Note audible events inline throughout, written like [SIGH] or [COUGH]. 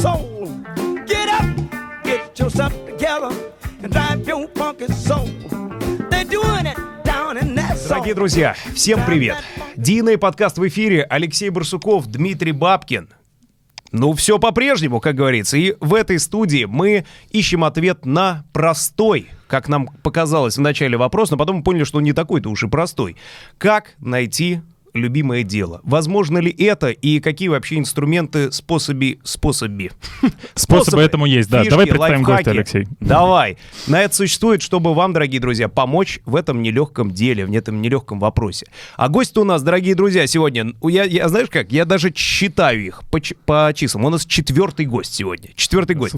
soul. Get up, get yourself together, and drive your funky soul. They're doing it. Дорогие друзья, всем привет! Дина и подкаст в эфире. Алексей Барсуков, Дмитрий Бабкин. Ну, все по-прежнему, как говорится. И в этой студии мы ищем ответ на простой, как нам показалось в начале вопрос, но потом мы поняли, что он не такой-то уж и простой. Как найти любимое дело. Возможно ли это и какие вообще инструменты, способи, способи? [LAUGHS] Способы этому есть, да. фишки, Давай представим лайфхаки. гостя, Алексей. Давай. На это существует, чтобы вам, дорогие друзья, помочь в этом нелегком деле, в этом нелегком вопросе. А гость у нас, дорогие друзья, сегодня, у- я, я знаешь как, я даже считаю их по, по числам. У нас четвертый гость сегодня. Четвертый гость.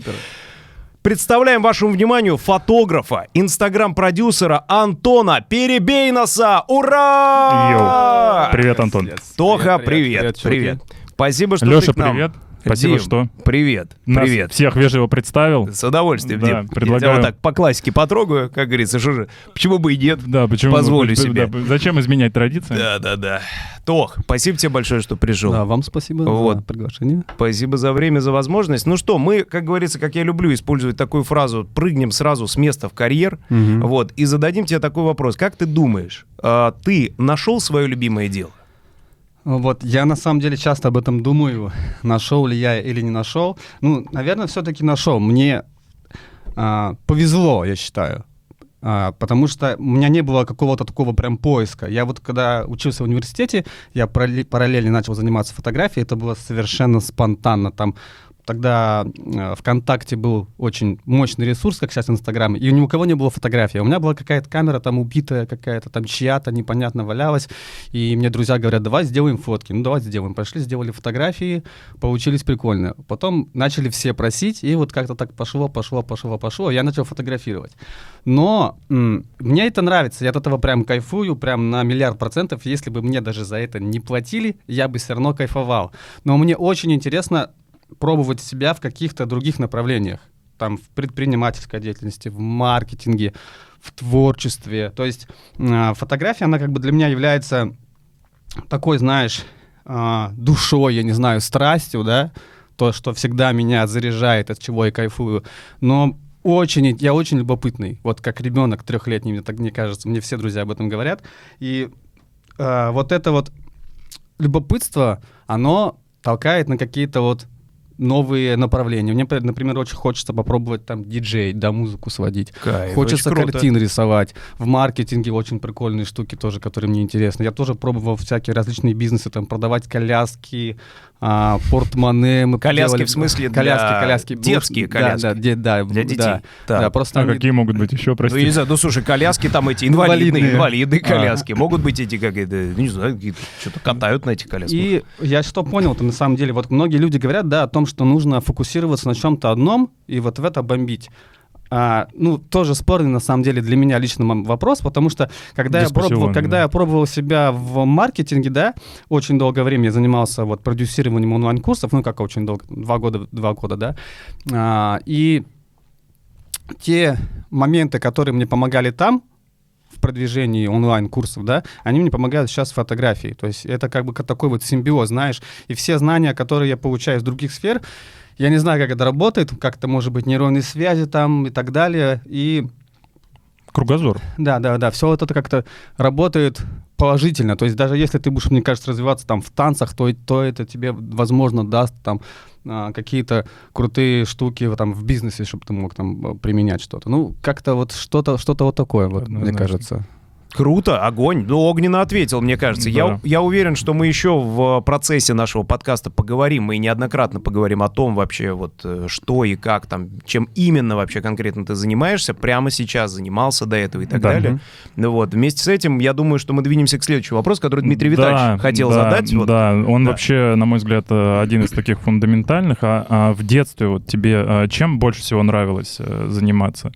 Представляем вашему вниманию фотографа, инстаграм-продюсера Антона Перебейноса. Ура! Йоу. Привет, Антон. Тоха, Привет, привет, привет, привет. чуваки. Спасибо, что Леша, ты к нам. привет. Спасибо, Дим, что Привет, нас привет. всех вежливо представил. С удовольствием, Да, Дим. Я тебя предлагаю- вот так по классике потрогаю, как говорится, что же, почему бы и нет. Да, почему? Позволю да, себе. да, зачем изменять традиции? Да, да, да. Тох, спасибо тебе большое, что пришел. Да, вам спасибо Вот. за приглашение. Спасибо за время, за возможность. Ну что, мы, как говорится, как я люблю использовать такую фразу, прыгнем сразу с места в карьер, вот, и зададим тебе такой вопрос. Как ты думаешь, а, ты нашел свое любимое дело? Вот, я на самом деле часто об этом думаю, нашел ли я или не нашел. Ну, наверное, все-таки нашел. Мне а, повезло, я считаю. А, потому что у меня не было какого-то такого прям поиска. Я вот когда учился в университете, я паралле- параллельно начал заниматься фотографией, это было совершенно спонтанно. Там тогда э, ВКонтакте был очень мощный ресурс, как сейчас Инстаграм, и ни у кого не было фотографии. У меня была какая-то камера там убитая, какая-то там чья-то непонятно валялась, и мне друзья говорят, давай сделаем фотки. Ну, давай сделаем. Пошли, сделали фотографии, получились прикольно. Потом начали все просить, и вот как-то так пошло, пошло, пошло, пошло, я начал фотографировать. Но м, мне это нравится, я от этого прям кайфую, прям на миллиард процентов. Если бы мне даже за это не платили, я бы все равно кайфовал. Но мне очень интересно пробовать себя в каких-то других направлениях. Там в предпринимательской деятельности, в маркетинге, в творчестве. То есть а, фотография, она как бы для меня является такой, знаешь, а, душой, я не знаю, страстью, да, то, что всегда меня заряжает, от чего я кайфую. Но очень, я очень любопытный, вот как ребенок трехлетний, мне так мне кажется, мне все друзья об этом говорят. И а, вот это вот любопытство, оно толкает на какие-то вот новые направления. Мне, например, очень хочется попробовать там диджей, да, музыку сводить. Кайф, Хочется картин рисовать. В маркетинге очень прикольные штуки тоже, которые мне интересны. Я тоже пробовал всякие различные бизнесы, там, продавать коляски, а, портмоне. Мы Коляски делали- в смысле для- коляски, коляски. детские Да, коляски? Да, де- да, Для да, детей. Да, Так. просто А они- какие могут быть еще, Ну, я не прости? знаю, ну слушай, коляски там эти инвалидные, Инвалидные. инвалидные А. коляски. Могут быть эти, как это, не знаю, какие-то, что-то катают на этих колясках. И я что понял-то на самом деле, вот многие люди говорят, да, о том, что нужно фокусироваться на чем-то одном и вот в это бомбить. А, ну, тоже спорный, на самом деле, для меня лично вопрос, потому что, когда, я пробовал, когда да. я пробовал себя в маркетинге, да, очень долгое время я занимался вот продюсированием онлайн-курсов, ну, как очень долго, два года, два года, да, А, и те моменты, которые мне помогали там, в продвижении онлайн-курсов, да, они мне помогают сейчас в фотографии. То есть это как бы такой вот симбиоз, знаешь. И все знания, которые я получаю из других сфер, я не знаю, как это работает, как это может быть нейронные связи там и так далее. И Кругозор. да, да, да, все вот это как-то работает положительно. То есть даже если ты будешь, мне кажется, развиваться там в танцах, то, то это тебе, возможно, даст там а, какие-то крутые штуки там в бизнесе, чтобы ты мог там э, применять что-то. Ну, как-то вот что-то, что-то вот такое, вот, мне кажется. Круто, огонь. Ну, огненно ответил, мне кажется. Я, Да. я уверен, что мы еще в процессе нашего подкаста поговорим, мы неоднократно поговорим о том вообще, вот э, что и как там, чем именно вообще конкретно ты занимаешься, прямо сейчас занимался до этого и так Да. далее. Ну вот, вместе с этим, я думаю, что мы двинемся к следующему вопросу, который Дмитрий Витальевич хотел да, задать. Вот. Да, он Да. вообще, на мой взгляд, э, один из таких фундаментальных. А, а в детстве вот тебе э, чем больше всего нравилось э, заниматься?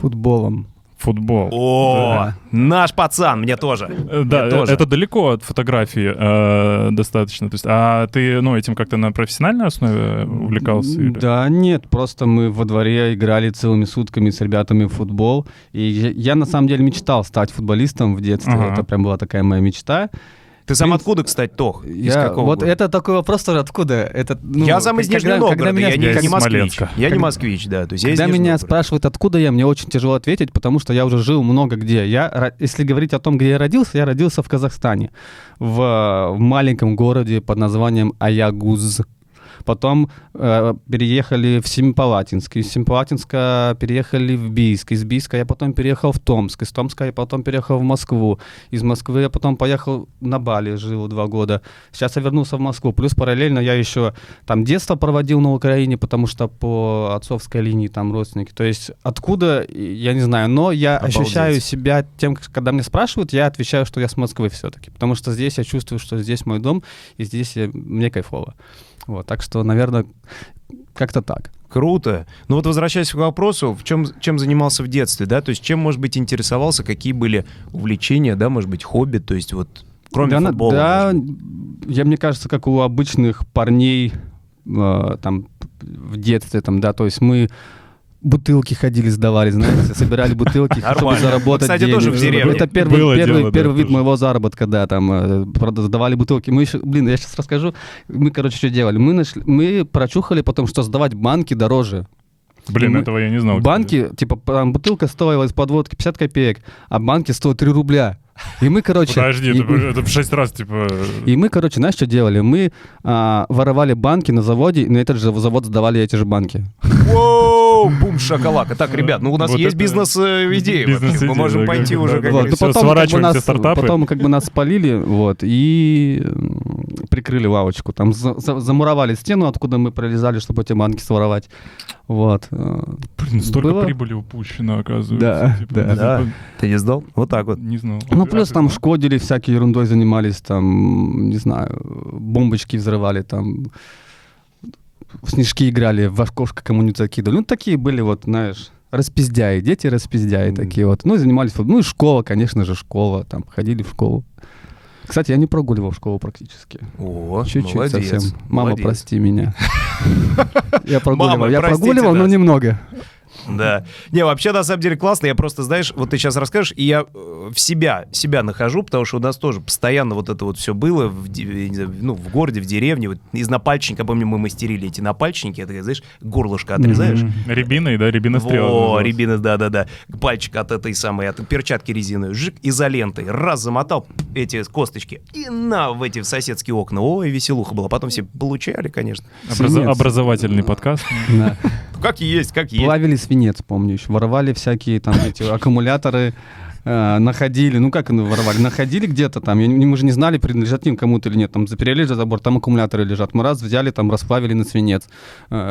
Футболом. Футбол. О, наш пацан, мне тоже. Э, Да, Мне э, тоже. это далеко от фотографии э, достаточно. То есть, а ты, ну, этим как-то на профессиональной основе увлекался? или? Да, нет, просто мы во дворе играли целыми сутками с ребятами в футбол. И я, я, на самом деле мечтал стать футболистом в детстве. Ага. Это прям была такая моя мечта. Ты сам откуда, кстати, Тох? Из Я, какого вот города? это такой вопрос тоже откуда? Это, ну, я сам из когда- Нижнего когда Новгорода, меня я, не, Я не москвич. Смоленска. Я не Когда- москвич, да. То есть Когда меня спрашивают, откуда я, мне очень тяжело ответить, потому что я уже жил много где. Я, если говорить о том, где я родился, я родился в Казахстане, в, в маленьком городе под названием Аягуз. Потом э, переехали в Семипалатинск. Из Семипалатинска переехали в Бийск. Из Бийска я потом переехал в Томск. Из Томска я потом переехал в Москву. Из Москвы я потом поехал на Бали, жил два года. Сейчас я вернулся в Москву. Плюс параллельно я еще там детство проводил на Украине, потому что по отцовской линии там родственники. То есть откуда, я не знаю, но я Обалдеть. ощущаю себя тем, когда меня спрашивают, я отвечаю, что я с Москвы все-таки. Потому что здесь я чувствую, что здесь мой дом, и здесь я- мне кайфово. Вот, так что, наверное, как-то так. Круто. Ну вот возвращаясь к вопросу, в чем, чем занимался в детстве, да, то есть чем, может быть, интересовался, какие были увлечения, да, может быть, хобби, то есть вот кроме да, футбола. да, я мне кажется, как у обычных парней э, там в детстве, там, да, то есть мы бутылки ходили, сдавали, знаете, собирали бутылки, [LAUGHS] чтобы заработать Кстати, денег. тоже в деревне. Это первый, Было первый, дело, да, первый вид тоже. моего заработка, да, там э, сдавали бутылки. Мы еще, блин, я сейчас расскажу, мы, короче, что делали. Мы, нашли, мы прочухали потом, что сдавать банки дороже. Блин, Мы- этого я не знал. кстати. Банки, типа, там бутылка стоила из подводки 50 копеек, а банки стоят 3 рубля. И мы, короче... Подожди, и- это, это в шесть раз, типа... и мы, короче, знаешь, что делали? Мы а, воровали банки на заводе, и на этот же завод сдавали эти же банки. Воу, бум, шакалака. Так, ребят, ну у нас Вот есть бизнес-идеи вообще. Мы бизнес-идея, можем пойти уже, да, как. Всё, потом, как бы, сворачиваем нас, стартапы. потом как бы нас спалили, вот, и прикрыли лавочку. Там за- за- замуровали стену, откуда мы пролезали, чтобы эти банки своровать. Вот. э, Блин, столько было- прибыли упущено, оказывается. Да, типа, да. типа, Да. Ты не сдал? Вот так вот. Не знал. Ну, плюс там шкодили, всякой ерундой занимались, там, не знаю, бомбочки взрывали, там, в снежки играли, в окошко кому-нибудь закидывали. Ну, такие были вот, знаешь, распиздяи, дети распиздяи Мгм. такие вот. Ну, и занимались футболом. Ну, и школа, конечно же, школа, там, ходили в школу. Кстати, я не прогуливал школу практически. О, Чуть-чуть молодец. совсем. Мама, молодец. прости меня. [LAUGHS] Я прогуливал, я прогуливал, но немного. [LAUGHS] Да. Не, вообще, на самом деле, классно. Я просто, знаешь, вот ты сейчас расскажешь, и я э, в себя, себя нахожу, потому что у нас тоже постоянно вот это вот все было, в, ну, в городе, в деревне. Вот из напальчника, помню, мы мастерили эти напальчники, это, знаешь, горлышко отрезаешь. Мгм. Рябиной, да, рябинострел. Во, назывался. рябина, да-да-да. Пальчик от этой самой, от перчатки резиновой, жик, изолентой. Раз замотал эти косточки и на в эти в соседские окна. Ой, веселуха была. Потом все получали, конечно. Свинец. Образовательный подкаст. Как есть, как есть. Плавили свинец, помню еще. Воровали всякие там [LAUGHS] эти аккумуляторы, э, находили, ну как ну, воровали, находили где-то там, я не- мы же не знали, принадлежат им кому-то или нет, там заперели за забор, там аккумуляторы лежат. Мы раз взяли, там расплавили на свинец.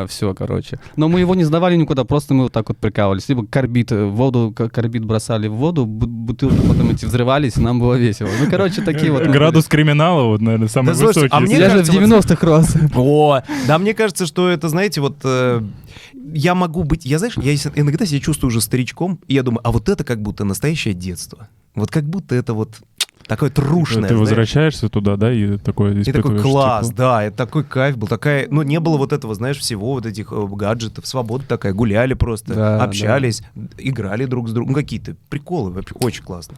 все, короче. Но мы его не сдавали никуда, просто мы вот так вот прикалывались. Либо карбид, э, воду, карбид бросали в воду, бу- бутылки потом эти взрывались, и нам было весело. Ну, короче, такие вот. Градус криминала, вот, наверное, самый Да, слушайте, высокий. а мне. Я же в кажется, вот- 90-х рос. О, да, мне кажется, что это, знаете, вот э, я могу быть, я знаешь, я иногда себя чувствую уже старичком, и я думаю, а вот это как будто настоящее детство. Вот как будто это вот такое трушное. Ты знаешь. возвращаешься туда, да, и такое И такой класс, тепло. да, это такой кайф был, такая, ну не было вот этого, знаешь, всего вот этих э, гаджетов, свобода такая, гуляли просто, Да, общались, играли друг с другом, ну какие-то приколы, вообще очень классно.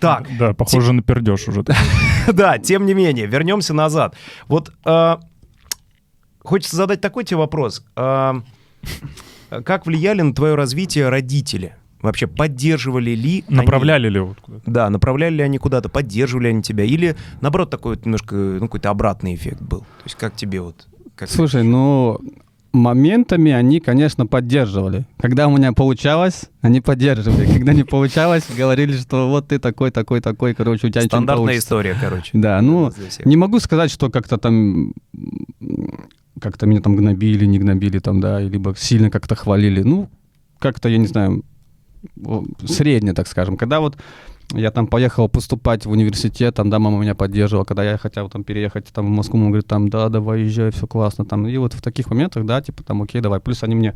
Так, Да, похоже на пердеж уже. [LAUGHS] да, тем не менее, вернемся назад. Вот а, хочется задать такой тебе вопрос. А, [LAUGHS] как влияли на твое развитие родители? Вообще поддерживали ли они- Направляли ли вот куда-то? Да, направляли ли они куда-то, поддерживали они тебя? Или, наоборот, такой вот немножко, ну, какой-то обратный эффект был? То есть как тебе вот... Как... Слушай, ну, моментами они, конечно, поддерживали. Когда у меня получалось, они поддерживали. Когда не получалось, говорили, что вот ты такой, такой, такой, короче, у тебя Стандартная история, короче. Да, ну, не могу сказать, что как-то там как-то меня там гнобили, не гнобили там, да, либо сильно как-то хвалили. Ну, как-то, я не знаю, средне, так скажем. Когда вот я там поехал поступать в университет, там, да, мама меня поддерживала, когда я хотел там переехать там в Москву, мама говорит, там, да, давай, езжай, все классно, там, и вот в таких моментах, да, типа, там, окей, давай, плюс они мне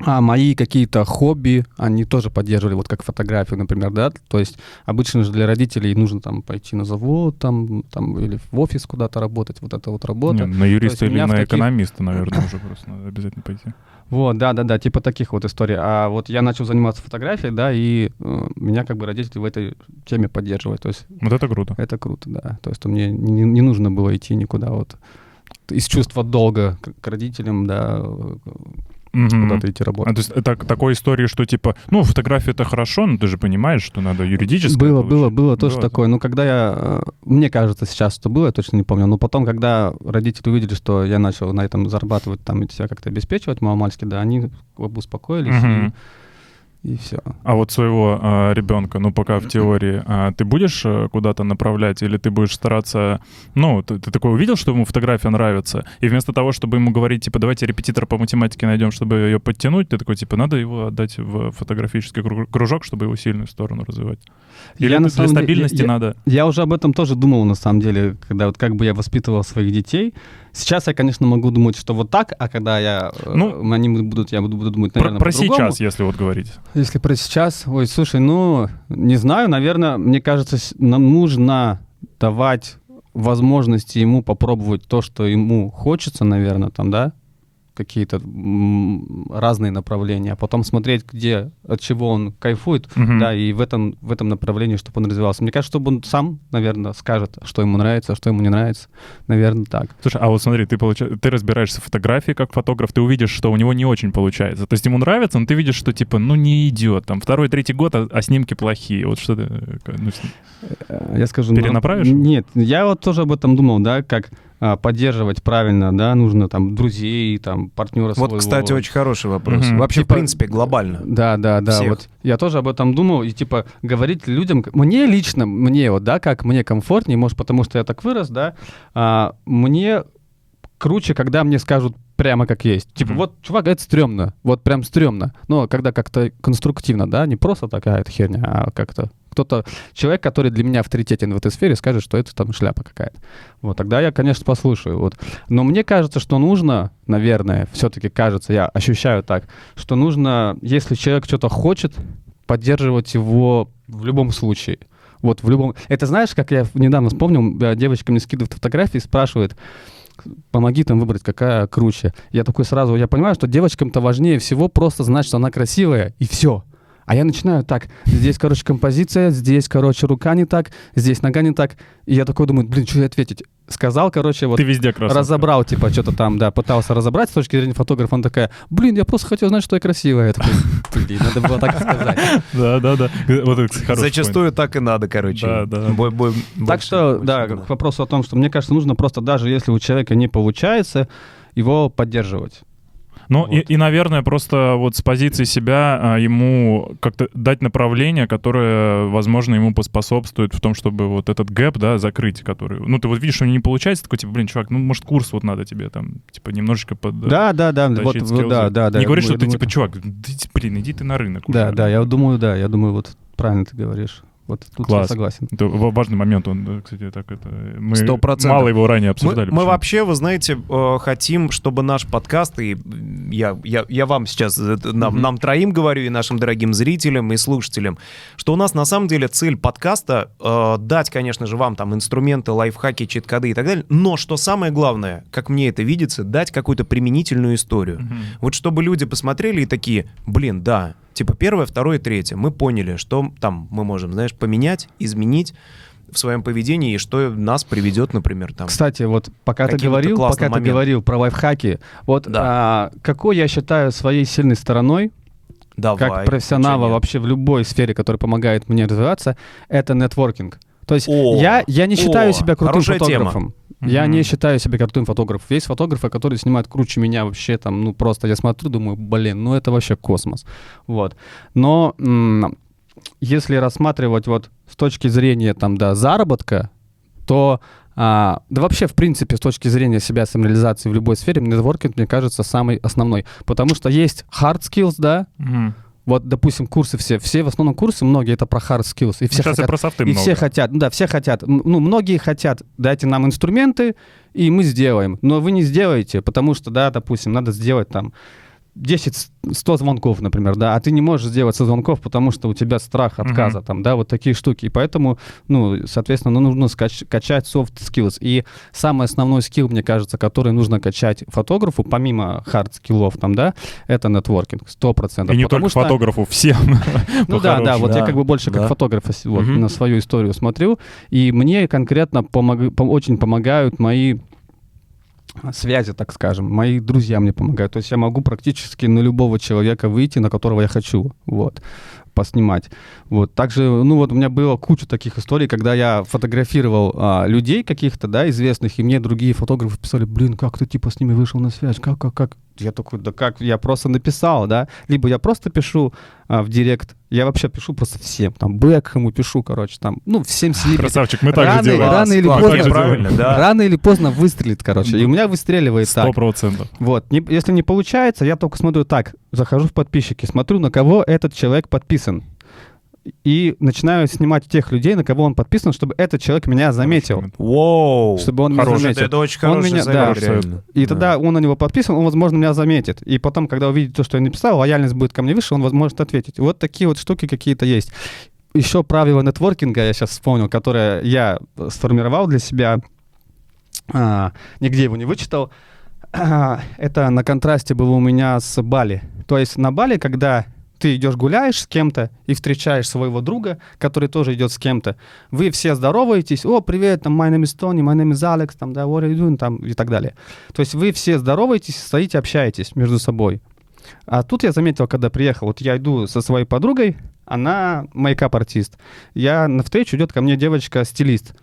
А мои какие-то хобби, они тоже поддерживали, вот как фотографию, например, да, то есть обычно же для родителей нужно там пойти на завод, там, там или в офис куда-то работать, вот это вот работа. Не, на юриста или на таких- экономиста, наверное, [COUGHS] уже просто надо обязательно пойти. Вот, да, да, да, типа таких вот историй. А вот я начал заниматься фотографией, да, и э, меня как бы родители в этой теме поддерживают. То есть Вот это круто. это круто, да. То есть мне не, не нужно было идти никуда вот из чувства долга к, к родителям, да, э, Мгм. куда-то идти А, работать. то есть это к такой истории, что типа, ну, фотография это хорошо, но ты же понимаешь, что надо юридически. Было, получить. было, было тоже Было. такое. Ну, когда я... э, Мне кажется, сейчас что было, я точно не помню. Но потом, когда родители увидели, что я начал на этом зарабатывать, там, и себя как-то обеспечивать маломальски, да, они как бы успокоились, Мгм. и, все. А вот своего а, ребенка, ну, пока в теории, а, ты будешь э, куда-то направлять, или ты будешь стараться, ну, ты, ты такой увидел, что ему фотография нравится, и вместо того, чтобы ему говорить, типа, давайте репетитора по математике найдем, чтобы ее подтянуть, ты такой, типа, надо его отдать в фотографический кру- кружок, чтобы его сильную сторону развивать. Или Я, на для самом деле- стабильности я- надо... Я уже об этом тоже думал, на самом деле, когда вот как бы я воспитывал своих детей. Сейчас я, конечно, могу думать, что вот так, а когда я, э, Ну, они будут, я буду, буду думать, Про, наверное, про по-другому. сейчас, если вот говорить. Если про сейчас, ой, слушай, ну, не знаю, наверное, мне кажется, нам нужно давать возможности ему попробовать то, что ему хочется, наверное, там, да, какие-то разные направления, а потом смотреть, где, от чего он кайфует, Мгм. да, и в этом, в этом направлении, чтобы он развивался. Мне кажется, чтобы он сам, наверное, скажет, что ему нравится, а что ему не нравится. Наверное, так. Слушай, а вот смотри, ты, получа- ты разбираешься в фотографии как фотограф, ты увидишь, что у него не очень получается. То есть ему нравится, но ты видишь, что типа, ну не идет. Там второй, третий год, а, а снимки плохие. Вот что ты... э, ну, Я скажу... ну, Перенаправишь? Нет, я вот тоже об этом думал, да, как поддерживать правильно, да, нужно там друзей, там партнера Вот, кстати, очень хороший вопрос. Мгм. Вообще, Типа- в принципе, глобально. Да, да, да. Всех. Вот я тоже об этом думал. И типа говорить людям, мне лично, мне вот, да, как мне комфортнее, может, потому что я так вырос, да, а, мне круче, когда мне скажут прямо как есть. Типа, Мгм. вот, чувак, это стрёмно. Вот прям стрёмно. Но когда как-то конструктивно, да, не просто такая херня, а как-то кто-то, человек, который для меня авторитетен в этой сфере, скажет, что это там шляпа какая-то. Вот, тогда я, конечно, послушаю. Вот. Но мне кажется, что нужно, наверное, все-таки кажется, я ощущаю так, что нужно, если человек что-то хочет, поддерживать его в любом случае. Вот в любом... Это знаешь, как я недавно вспомнил, э, девочка мне скидывает фотографии и спрашивает, помоги там выбрать, какая круче. Я такой сразу, я понимаю, что девочкам-то важнее всего просто знать, что она красивая, и все. А я начинаю так, здесь, короче, композиция, здесь, короче, рука не так, здесь нога не так. И я такой думаю, блин, что ей ответить? Сказал, короче, вот Ты везде красавчик. разобрал, типа, что-то там, да, пытался разобрать с точки зрения фотографа. Он такая, блин, я просто хотел знать, что я красивая. Я такой, блин, надо было так сказать. [LAUGHS] Да, да, да. Вот это, Зачастую так и надо, короче. Да, да. Так что, да, к вопросу о том, что мне кажется, нужно просто даже если у человека не получается, его поддерживать. Ну и, Вот. и, наверное, просто вот с позиции себя а, ему как-то дать направление, которое, возможно, ему поспособствует в том, чтобы вот этот гэп, да, закрыть, который... Ну, ты вот видишь, что у него не получается, такой, типа, блин, чувак, ну, может, курс вот надо тебе там, типа, немножечко под... Да, да, да, вот, скиллзы. да, да, да. Не говори, думаю- что ты, я типа, думаю, чувак, блин, иди ты на рынок. Да, уже. да, я думаю, да, я думаю, вот правильно ты говоришь. Вот тут я Класс. согласен. Это ва- важный момент, он, да, кстати, так это... Мы Сто процентов. мало его ранее Мы, обсуждали. мы почему. вообще, вы знаете, э, хотим, чтобы наш подкаст, и я, я, я вам сейчас, это нам, Мгм. нам троим говорю, и нашим дорогим зрителям, и слушателям, что у нас на самом деле цель подкаста э, дать, конечно же, вам там инструменты, лайфхаки, чит-коды и так далее, но что самое главное, как мне это видится, дать какую-то применительную историю. Мгм. Вот чтобы люди посмотрели и такие, блин, да, типа первое, второе, третье. Мы поняли, что там мы можем, знаешь, поменять, изменить в своем поведении и что нас приведет, например, там. Кстати, вот пока ты говорил, пока ты моментом. говорил про лайфхаки, вот Да. а, какой я считаю своей сильной стороной, Давай. как профессионала вообще в любой сфере, которая помогает мне развиваться, это нетворкинг. То есть О, я, я не считаю о, себя крутым хорошая тема. фотографом. Я Мгм. не считаю себя крутым фотографом. Есть фотографы, которые снимают круче меня вообще там, ну просто я смотрю, думаю, блин, ну это вообще космос. Вот. Но м, если рассматривать вот с точки зрения там, да, заработка, то а, да вообще, в принципе, с точки зрения себя самореализации в любой сфере, нетворкинг, мне кажется, самый основной. Потому что есть hard skills, да, Мгм. Вот, допустим, курсы все, все в основном курсы, многие это про hard skills, и все Сейчас и хотят про софты и много. все хотят, ну да, все хотят, ну, многие хотят, дайте нам инструменты, и мы сделаем. Но вы не сделаете, потому что, да, допустим, надо сделать там 10-100 звонков, например, да, а ты не можешь сделать со звонков, потому что у тебя страх отказа, Мгм. там, да, вот такие штуки. И поэтому, ну, соответственно, ну, нужно скач- качать soft skills. И самый основной скилл, мне кажется, который нужно качать фотографу, помимо hard скиллов, там, да, это нетворкинг, 100%. И не Потому только что- фотографу, всем. ну [LAUGHS] да, да, вот я как бы больше как да. фотограф ос- вот, Мгм. на свою историю смотрю, и мне конкретно очень помогают мои связи, так скажем, мои друзья мне помогают. То есть я могу практически на любого человека выйти, на которого я хочу, вот, поснимать. Вот, также, ну вот у меня было куча таких историй, когда я фотографировал а, людей каких-то, да, известных, и мне другие фотографы писали, блин, как ты типа с ними вышел на связь, как, как, как? Я такой, да как, я просто написал, да, либо я просто пишу а, в директ, я вообще пишу просто всем, там, Бекхэму пишу, короче, там, ну, всем селебрити. Красавчик, мы так же Рано, делаем. рано или Класс, поздно, же правильно, да. рано или поздно выстрелит, короче, и у меня выстреливает Сто так. процентов. Вот, не- если не получается, я только смотрю так, захожу в подписчики, смотрю, на кого этот человек подписан. И начинаю снимать тех людей, на кого он подписан, чтобы этот человек меня заметил. Воу. Чтобы он меня Хороший, заметил. Это очень Он хороший меня- да. реально. И Да. тогда он на него подписан, он, возможно, меня заметит. И потом, когда увидит то, что я написал, лояльность будет ко мне выше, он возможно ответить. Вот такие вот штуки какие-то есть. Еще правило нетворкинга я сейчас вспомнил, которое я сформировал для себя, а, нигде его не вычитал. А, [CLEARS THROAT] Это на контрасте было у меня с Бали. То есть на Бали, когда ты идешь гуляешь с кем-то и встречаешь своего друга, который тоже идет с кем-то, вы все здороваетесь, о, привет, там, my name is Tony, my name is Alex, там, да, what are you doing, там, и так далее. То есть вы все здороваетесь, стоите, общаетесь между собой. А тут я заметил, когда приехал, вот я иду со своей подругой, она мейкап-артист. Я на встречу идет ко мне девочка-стилист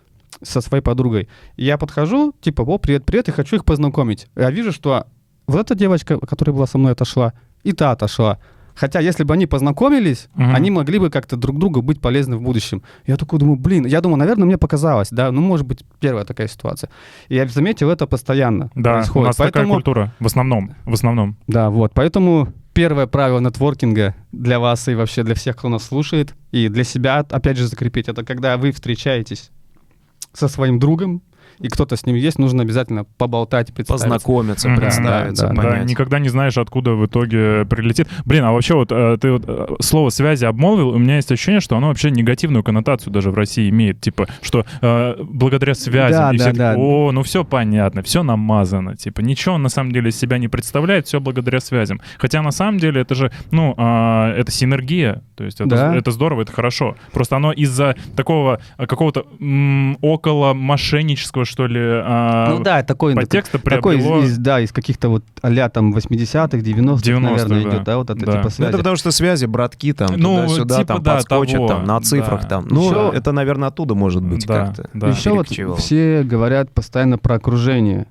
со своей подругой. Я подхожу, типа, о, привет, привет, и хочу их познакомить. Я вижу, что вот эта девочка, которая была со мной, отошла, и та отошла. Хотя, если бы они познакомились, Мгм. они могли бы как-то друг другу быть полезны в будущем. Я такой думаю, блин, я думаю, наверное, мне показалось, да, ну, может быть, первая такая ситуация. И я заметил это постоянно Да, происходит. у нас такая Поэтому- культура. В основном. В основном. да, вот. Поэтому первое правило нетворкинга для вас и вообще для всех, кто нас слушает, и для себя, опять же, закрепить, это когда вы встречаетесь со своим другом, и кто-то с ним есть, нужно обязательно поболтать, представиться. Познакомиться, представиться, Да, да, Да, понять. никогда не знаешь, откуда в итоге прилетит. Блин, а вообще вот э, ты вот, э, слово связи обмолвил, у меня есть ощущение, что оно вообще негативную коннотацию даже в России имеет. Типа, что э, благодаря связям, Да, и да, все да. такие, о, ну все понятно, все намазано. Типа, ничего он на самом деле из себя не представляет, все благодаря связям. Хотя на самом деле это же, ну, а, это синергия, то есть это, Да. это здорово, это хорошо. Просто оно из-за такого а, какого-то около мошеннического, что ли, а, Ну да, такой, подтекста такой из, приобрело... из- да, из каких-то вот а там 80-х, 90-х, 90-х, наверное, да. идет, да, вот это Да. типа Ну, связи. это потому что связи, братки там, Ну, туда-сюда, типа, там да, подскочат, того, там, на цифрах да. там. Ну, Ещё- это, наверное, оттуда может быть Да, как-то. да. Еще вот все говорят постоянно про окружение.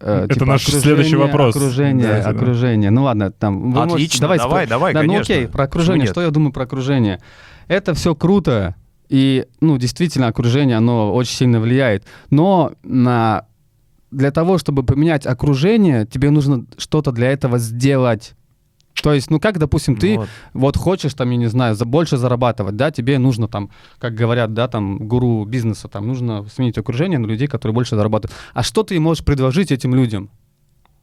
Э, Это типа, наш окружение, следующий вопрос. Окружение, Да, да, да. окружение. Ну ладно, там. вы можете- Отлично, давай, давай, давай, да, конечно. ну окей, про окружение. Что я думаю про окружение? Это все круто, и, ну, действительно, окружение, оно очень сильно влияет. Но на... для того, чтобы поменять окружение, тебе нужно что-то для этого сделать. То есть, ну как, допустим, ты Вот. вот хочешь там, я не знаю, за больше зарабатывать, да, тебе нужно там, как говорят, да, там, гуру бизнеса, там, нужно сменить окружение на людей, которые больше зарабатывают. А что ты можешь предложить этим людям?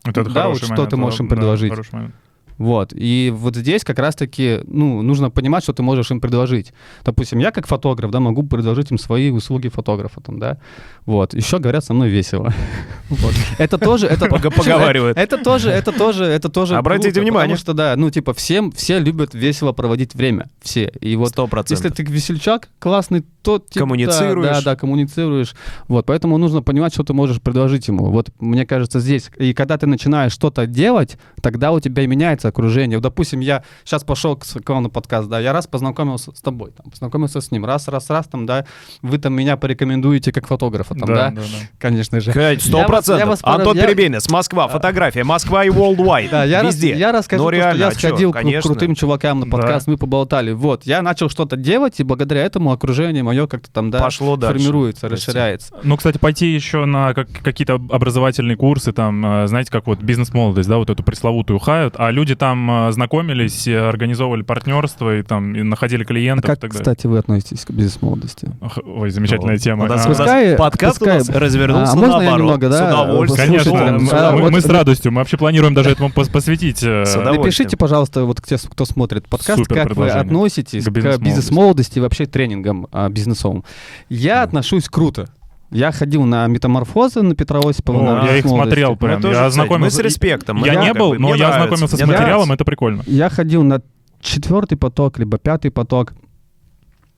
Вот это Да, вот что момент, ты можешь им да, предложить? хороший момент. Вот. И вот здесь как раз-таки, ну, нужно понимать, что ты можешь им предложить. Допустим, я как фотограф, да, могу предложить им свои услуги фотографа, там, да. Вот. Еще говорят, со мной весело. [LAUGHS] Вот. Это тоже, это... [LAUGHS] Поговаривают. Это тоже, это тоже, это тоже Обратите внимание. Потому что, да, ну, типа, всем, все любят весело проводить время. Все. И вот Сто если процентов. ты весельчак классный, то типа, Коммуницируешь. Да, да, коммуницируешь. Вот, поэтому нужно понимать, что ты можешь предложить ему. Вот, мне кажется, здесь. И когда ты начинаешь что-то делать, тогда у тебя меняется окружение. Вот, допустим, я сейчас пошел к, к вам на подкаст, да, я раз познакомился с тобой, там, познакомился с ним, раз, раз, раз, там, да, вы там меня порекомендуете как фотографа, там, да, Да, да, да. конечно же. Кать, Сто Я я процентов. Антон я- Перебейнес, Москва, фотография, Москва и worldwide. Да, я, Везде. я расскажу, Ну, то, реально, что я а чё, сходил к крутым чувакам на Да. подкаст, мы поболтали. Вот, я начал что-то делать, и благодаря этому окружение мое как-то там, да, Пошло дальше. формируется, есть- расширяется. Ну, кстати, пойти еще на как- какие-то образовательные курсы, там, э, знаете, как вот бизнес-молодость, да, вот эту пресловутую хают, а люди там а, знакомились, и организовывали партнерство и там и находили А клиентов как, и так далее. кстати, вы относитесь к бизнес-молодости? Ой, замечательная тема. У нас, А, Пускай- подкаст пускай- у нас развернулся А, можно я наоборот. немного, да, С удовольствием. Конечно, мы, а, мы- вот- мы с радостью. Мы вообще планируем даже этому пос- посвятить. э. Напишите, пожалуйста, вот те, кто смотрит подкаст, Супер как вы относитесь К к бизнес-молодости. бизнес-молодости и вообще тренингам а, бизнесовым. Я отношусь круто. Я ходил на метаморфозы на Петра Осипова. О, на я их смотрел прям. тоже, я кстати, ознакомился. мы с респектом. Я да, не был, бы, но я нравится, ознакомился с материалом, это прикольно. Я ходил на четвертый поток, либо пятый поток.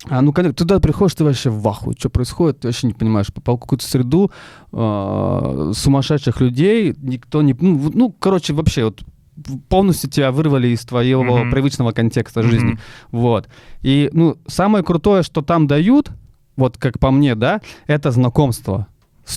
А, ну, когда туда приходишь, ты вообще в ахуе. Что происходит, ты вообще не понимаешь. Попал в какую-то среду э, сумасшедших людей, никто не... Ну, ну, короче, вообще, вот полностью тебя вырвали из твоего Мгм. привычного контекста жизни. Мгм. Вот. И, ну, самое крутое, что там дают, вот как по мне, да, это знакомство.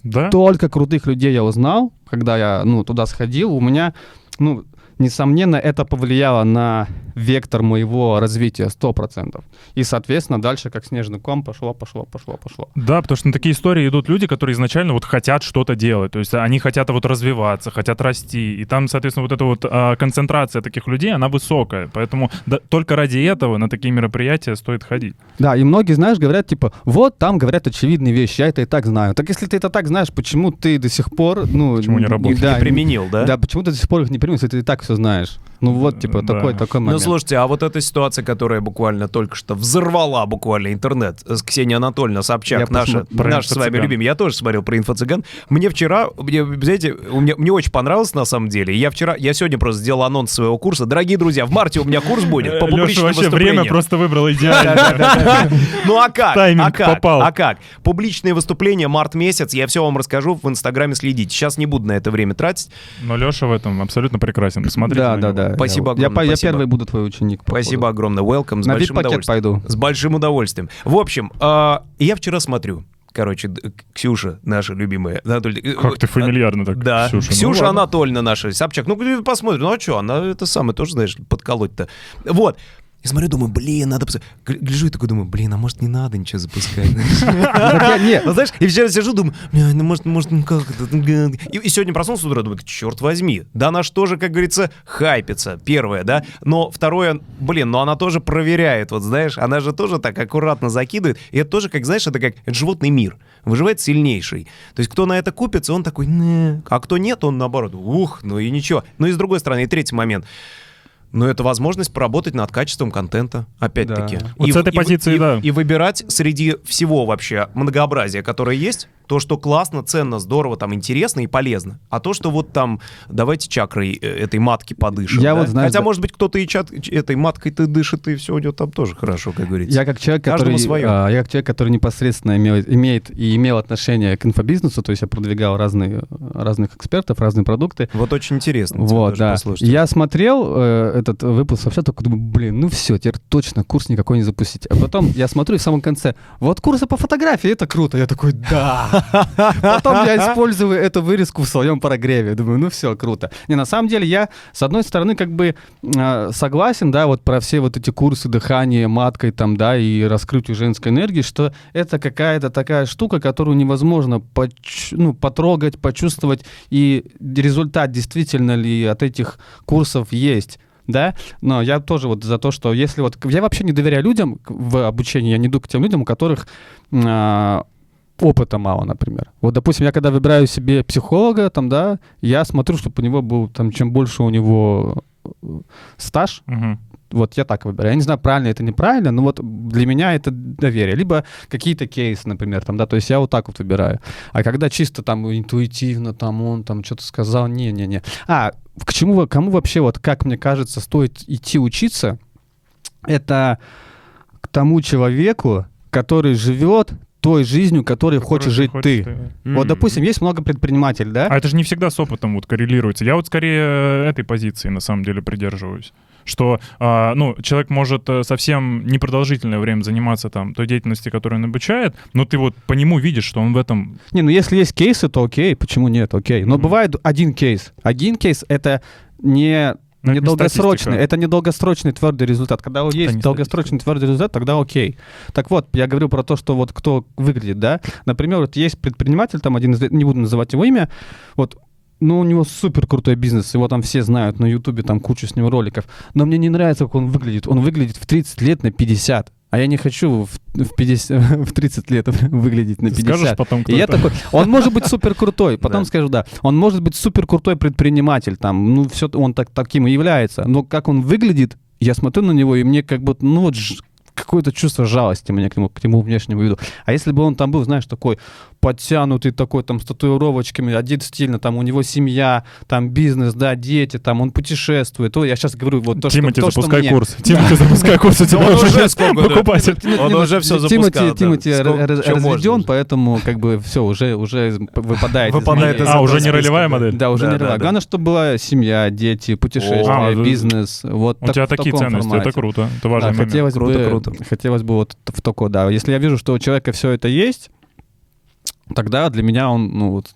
Да? Столько крутых людей я узнал, когда я, ну, туда сходил. У меня, ну, несомненно, это повлияло на вектор моего развития 100%. И, соответственно, дальше как снежный ком пошло, пошло, пошло, пошло. Да, потому что на такие истории идут люди, которые изначально вот хотят что-то делать. То есть они хотят вот развиваться, хотят расти. И там, соответственно, вот эта вот а, концентрация таких людей, она высокая. Поэтому да- только ради этого на такие мероприятия стоит ходить. Да, и многие, знаешь, говорят, типа, вот там говорят очевидные вещи, я это и так знаю. Так если ты это так знаешь, почему ты до сих пор, ну... Почему не работаешь? Да, Не применил, да? Да, почему ты до сих пор их не применил, если ты и так все знаешь? Ну вот, типа, Да. такой, такой Ну, момент. слушайте, а вот эта ситуация, которая буквально только что взорвала буквально интернет с Ксенией Анатольевной Собчак, Я наша, наша с вами любимая. Я тоже смотрел про инфо-цыган. Мне вчера, мне, знаете, у меня, мне очень понравилось на самом деле. Я вчера, я сегодня просто сделал анонс своего курса. Дорогие друзья, в марте у меня курс будет по Леша публичным вообще время просто выбрал идеально. [LAUGHS] Ну а как? Тайминг а как? попал. А как? Публичные выступления, март месяц, я все вам расскажу, в Инстаграме следите. Сейчас не буду на это время тратить. Но Леша в этом абсолютно прекрасен. Посмотрите Да, да, него. Да. Спасибо я, огромное, я спасибо. первый буду твой ученик. походу. Спасибо огромное. Welcome. С На большим удовольствием. пойду. С большим удовольствием. В общем, а, я вчера смотрю. Короче, Ксюша, наша любимая. Анатолий- э, Как ты фамильярно так, Да, Ксюша. Ксюша, Ну. Анатольевна наша, Собчак. Ну, э, посмотрим, ну а что, она это самое тоже, знаешь, подколоть-то. Вот. И смотрю, думаю, блин, надо... Г- Гляжу и такой думаю, блин, а может не надо ничего запускать? [LAUGHS] Так я- не, Ну, знаешь, и вчера сижу, думаю, «Бля, ну, может, может, ну, как это? ну, га». И, сегодня проснулся с думаю, черт возьми, да она ж тоже, как говорится, хайпится, первое, да, но второе, блин, но она тоже проверяет, вот знаешь, она же тоже так аккуратно закидывает, и это тоже, как, знаешь, это как животный мир, выживает сильнейший. То есть кто на это купится, он такой, а кто нет, он наоборот, ух, ну и ничего. Ну и с другой стороны, и третий момент, ну, это возможность поработать над качеством контента, опять-таки. Да. Вот И с этой и позиции, и- да. И выбирать среди всего вообще многообразия, которое есть, то, что классно, ценно, здорово, там, интересно и полезно. А то, что вот там, давайте чакрой э, этой матки подышим. Я да? вот, знаешь, Хотя, да- может быть, кто-то и чат, этой маткой-то дышит, и все у него там тоже хорошо, как говорится. Я как человек, Каждому который, своё. а, я как человек, который непосредственно имеет, имеет и имел отношение к инфобизнесу, то есть я продвигал разные, разных экспертов, разные продукты. Вот очень интересно. Вот, да. послушать. Я смотрел э, этот выпуск вообще только думаю, блин, ну все, теперь точно курс никакой не запустить. А потом я смотрю и в самом конце, вот курсы по фотографии, это круто. Я такой, да. Потом я использую эту вырезку в своем прогреве. Думаю, ну все, круто. Не, на самом деле я, с одной стороны, как бы э, согласен, да, вот про все вот эти курсы дыхания маткой там, да, и раскрытию женской энергии, что это какая-то такая штука, которую невозможно ну, потрогать, почувствовать, и результат действительно ли от этих курсов есть. Да, но я тоже вот за то, что если вот я вообще не доверяю людям в обучении, я не иду к тем людям, у которых а, опыта мало, например. Вот, допустим, я когда выбираю себе психолога, там, да, я смотрю, чтобы у него был, там, чем больше у него э, стаж, Мгм. вот я так выбираю. Я не знаю, правильно это неправильно, но вот для меня это доверие. Либо какие-то кейсы, например, там, да, то есть я вот так вот выбираю. А когда чисто там интуитивно, там он там что-то сказал, не-не-не. А, к чему, кому вообще, вот как мне кажется, стоит идти учиться, это к тому человеку, который живет той жизнью, которой хочешь жить ты. Вот, М. допустим, есть много предпринимателей, да? А это же не всегда с опытом вот коррелируется. Я вот скорее э, этой позиции на самом деле придерживаюсь. Что, а, ну, человек может э, совсем непродолжительное время заниматься там той деятельностью, которую он обучает, но ты вот по нему видишь, что он в этом... Не, ну если есть кейсы, то окей, почему нет, окей. Но Мгм. бывает один кейс. Один кейс это не Ну, это не не долгосрочный, статистика. это не долгосрочный твердый результат. Когда есть не долгосрочный твердый результат, тогда окей. Так вот, я говорю про то, что вот кто выглядит, да. Например, вот есть предприниматель, там один из, не буду называть его имя, вот ну, у него супер крутой бизнес, его там все знают на Ютубе, там кучу с него роликов. Но мне не нравится, как он выглядит. Он выглядит в 30 лет на 50. А я не хочу в, в, 50, [LAUGHS] в 30 лет [LAUGHS] выглядеть на Ты 50. скажешь потом, кто И я такой, он может быть [LAUGHS] супер крутой, потом Да. скажу, да, он может быть супер крутой предприниматель, там, ну, все, он так, таким и является, но как он выглядит, я смотрю на него, и мне как бы, ну, вот какое-то чувство жалости меня к нему, к нему внешнему виду. А если бы он там был, знаешь, такой подтянутый, такой там с татуировочками, одет стильно, там у него семья, там бизнес, да, дети, там он путешествует, то я сейчас говорю вот то, Тимати, что, то, что запускай мне. курс. Тимати, запускай курс, у тебя Он уже покупатель. Он уже все запускал. Тимати, разведен, поэтому как бы все, уже, уже выпадает. из Выпадает А, уже не ролевая модель? Да, уже не да. Главное, чтобы была семья, дети, путешествия, а, бизнес. Вот У тебя такие ценности, это круто. Это Да, важный момент. хотелось Круто, бы, круто. хотелось бы вот в такое, да. Если я вижу, что у человека все это есть, тогда для меня он, ну вот,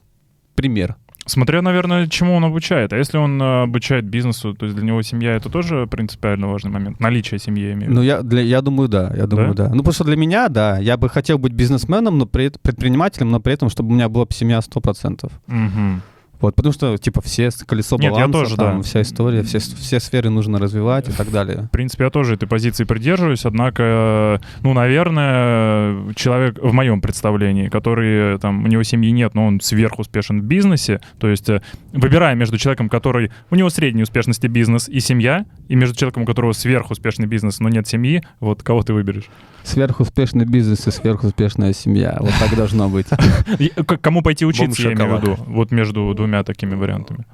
пример. Смотря, наверное, чему он обучает. А если он э, обучает бизнесу, то есть для него семья это тоже принципиально важный момент. Наличие семьи, имею Ну, я, для, я думаю, да, я думаю, да? Ну, потому что для меня, да, я бы хотел быть бизнесменом, но при, предпринимателем, но при этом, чтобы у меня была семья 100%. Мгм. Вот, потому что, типа, все колесо Нет, я баланса, тоже, там, да. вся история, все, все сферы нужно развивать и так далее. В принципе, я тоже этой позиции придерживаюсь, однако, ну, наверное, человек в моем представлении, который, там, у него семьи нет, но он сверхуспешен в бизнесе, то есть э, выбирая между человеком, который, у него средней успешности бизнес и семья, и между человеком, у которого сверхуспешный бизнес, но нет семьи, вот кого ты выберешь? Сверхуспешный бизнес и сверхуспешная семья. Вот так должно быть. [LAUGHS] Кому пойти учиться, я имею в виду, вот между двумя такими вариантами.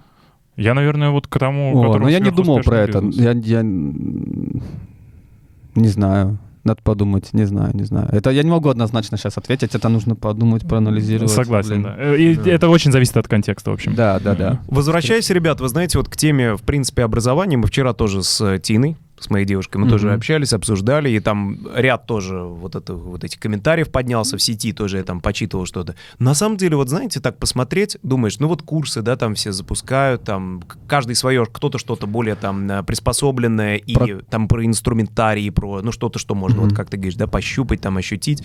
Я, наверное, вот к тому, О, но я не думал про это. бизнес. Я, я м, не знаю. Надо подумать, не знаю, не знаю. Это я не могу однозначно сейчас ответить, это нужно подумать, проанализировать. Согласен, Блин. да. И Да. это очень зависит от контекста, в общем. Да, да, да. Возвращаясь, ребят, вы знаете, вот к теме, в принципе, образования, мы вчера тоже с Тиной, с моей девушкой, мы тоже Мгм. общались, обсуждали, и там ряд тоже вот, это, вот этих комментариев поднялся в сети, тоже я там почитывал что-то. На самом деле, вот знаете, так посмотреть, думаешь, ну вот курсы, да, там все запускают, там каждый свое, кто-то что-то более там э, приспособленное, и Про- там про инструментарий, про, ну что-то, что можно, Мгм. вот как ты говоришь, да, пощупать, там ощутить.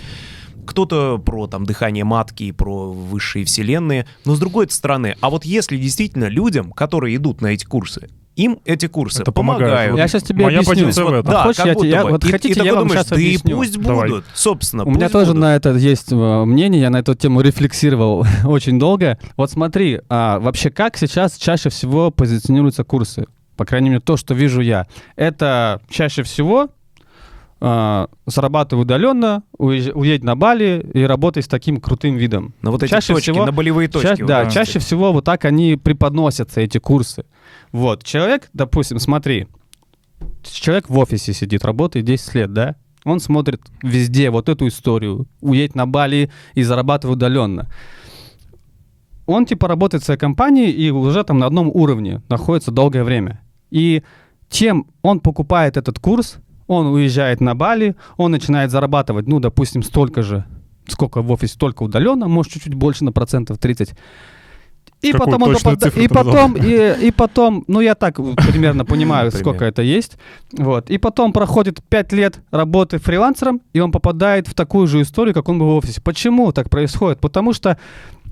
Кто-то про там дыхание матки и про высшие вселенные. Но с другой стороны, а вот если действительно людям, которые идут на эти курсы, им эти курсы Это помогают. Вот Я сейчас тебе Моя объясню. позиция в этом. Да, Хочешь, как я будто те- я- вот И- хотите, и я вам думаешь, щас да объясню. и пусть Давай. будут, собственно, У меня тоже будут. на это есть э, мнение, я на эту тему рефлексировал [LAUGHS] очень долго. Вот смотри, а, вообще как сейчас чаще всего позиционируются курсы? По крайней мере, то, что вижу я. Это чаще всего зарабатывай удаленно, уедь на Бали и работай с таким крутым видом. На вот эти чаще точки, всего- на болевые точки. Ча- вот да, чаще всего вот так они преподносятся, эти курсы. Вот, человек, допустим, смотри, человек в офисе сидит, работает 10 лет, да? Он смотрит везде вот эту историю, уедь на Бали и зарабатывай удаленно. Он типа работает в своей компании и уже там на одном уровне находится долгое время. И чем он покупает этот курс, он уезжает на Бали, он начинает зарабатывать, ну, допустим, столько же, сколько в офисе, столько удаленно, может, чуть-чуть больше на процентов 30. И Какую потом, он цифру и потом, и, и потом, ну я так примерно понимаю, сколько это есть. Вот. И потом проходит 5 лет работы фрилансером, и он попадает в такую же историю, как он был в офисе. Почему так происходит? Потому что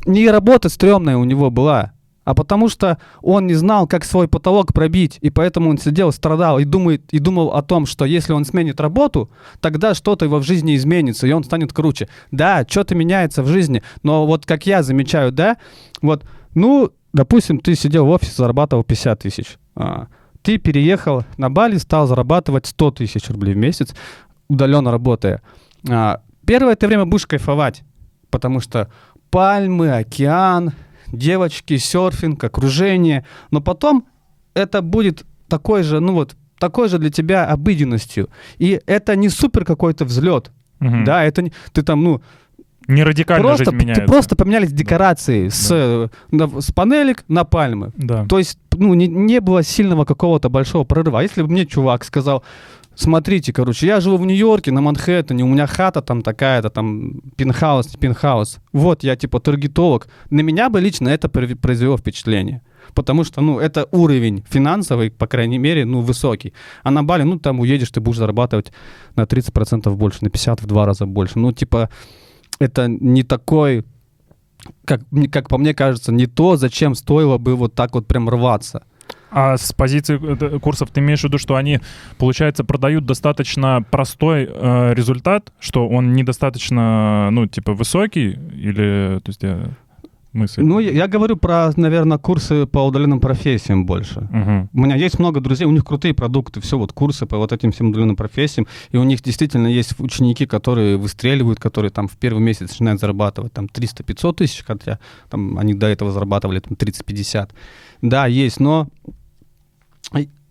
не работа стрёмная у него была, а потому что он не знал, как свой потолок пробить, и поэтому он сидел, страдал и, думает, и думал о том, что если он сменит работу, тогда что-то его в жизни изменится, и он станет круче. Да, что-то меняется в жизни, но вот как я замечаю, да, вот, ну, допустим, ты сидел в офисе, зарабатывал 50 тысяч. А, ты переехал на Бали, стал зарабатывать 100 тысяч рублей в месяц, удаленно работая. А, первое это время будешь кайфовать, потому что пальмы, океан, девочки, серфинг, окружение. Но потом это будет такой же, ну вот, такой же для тебя обыденностью. И это не супер какой-то взлет. Мгм. Да, это не, ты там, ну, Не радикально просто, жизнь меняется. просто поменялись декорации с, э, на- с панелек на пальмы. Да. То есть, ну, не, не было сильного какого-то большого прорыва. А если бы мне чувак сказал, смотрите, короче, я живу в Нью-Йорке, на Манхэттене, у меня хата там такая-то, там, пентхаус, не пентхаус. Вот, я типа таргетолог. На меня бы лично это произвело впечатление. Потому что, ну, это уровень финансовый, по крайней мере, ну, высокий. А на Бали, ну, там уедешь, ты будешь зарабатывать на 30% больше, на 50% в два раза больше. Ну, типа, это не такой как, как по мне кажется, не то, зачем стоило бы вот так вот прям рваться. А с позиции э, курсов ты имеешь в виду, что они, получается, продают достаточно простой э, результат, что он недостаточно, ну, типа, высокий, или, то есть, я... мысль? Ну, я, я говорю про, наверное, курсы по удаленным профессиям больше. Мгм. У меня есть много друзей, у них крутые продукты, все вот курсы по вот этим всем удаленным профессиям, и у них действительно есть ученики, которые выстреливают, которые там в первый месяц начинают зарабатывать там 300-500 тысяч, хотя там они до этого зарабатывали там 30-50. Да, есть, но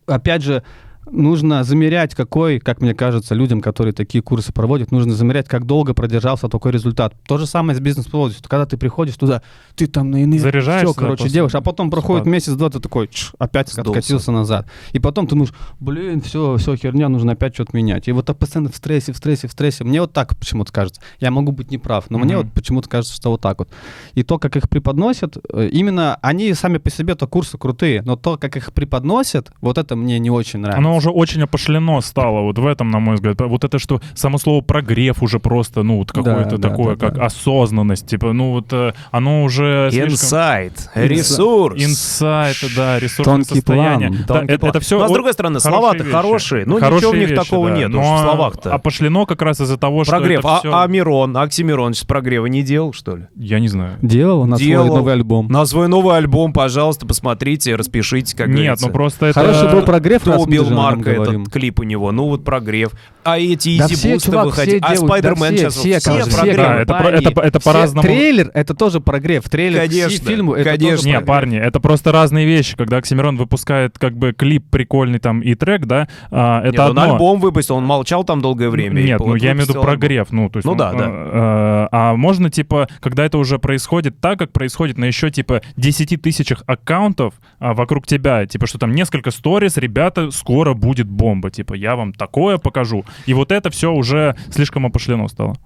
опять же, нужно замерять, какой, как мне кажется, людям, которые такие курсы проводят, нужно замерять, как долго продержался такой результат. То же самое с бизнес-проводом. Когда ты приходишь туда, ты там на энергии, Заряжаешься, все, короче, после делаешь, а потом проходит спад. месяц-два, ты такой, «Чш», опять Сдулся. откатился назад. И потом ты думаешь, блин, все, все, херня, нужно опять что-то менять. И вот так постоянно в стрессе, в стрессе, в стрессе. Мне вот так почему-то кажется. Я могу быть неправ, но мне Мгм. вот почему-то кажется, что вот так вот. И то, как их преподносят, э, именно они сами по себе-то курсы крутые, но то, как их преподносят, вот это мне не очень нравится. Оно уже очень опошлено стало, вот в этом, на мой взгляд. Вот это, что само слово прогрев уже просто, ну, вот какое-то да, такое, да, как да. осознанность, типа, ну, вот э, оно уже слишком... Инсайт, Инса- ресурс. Инсайт, да, ресурсное Тонкий состояние. план. Да, Тонкий это, план. это все Но, с другой стороны, слова-то хорошие. Ну, ничего в них такого нет уж в словах-то. Опошлено как раз из-за того, что Прогрев. это А, а Мирон, Оксимирон сейчас прогрева не делал, что ли? Я не знаю. Делал на Делал. свой новый альбом. На свой новый альбом, пожалуйста, посмотрите, распишитесь, как Нет, говорится. ну просто это... Хороший был прогрев, Кто убил Марка, говорим. этот клип у него? Ну вот прогрев. А эти Да Yeezy Boost ы выходили. А да Spider-Man все, сейчас все, все, все прогрев. Да, это, это, это по-разному. Трейлер — это тоже прогрев. Трейлер к Конечно, фильму — это конечно. тоже Не, парни, это просто разные вещи. Когда Оксимирон выпускает как бы клип прикольный там и трек, да, а, это Нет, он одно. альбом выпустил, он молчал там долгое время. Нет, ну я имею в виду прогрев, ну то есть. Ну он, да, да. э, э, а можно типа, когда это уже происходит так, как происходит на еще типа 10 тысячах аккаунтов а, вокруг тебя, типа что там несколько сторис, ребята, скоро будет бомба, типа я вам такое покажу. И вот это все уже слишком опошлено стало.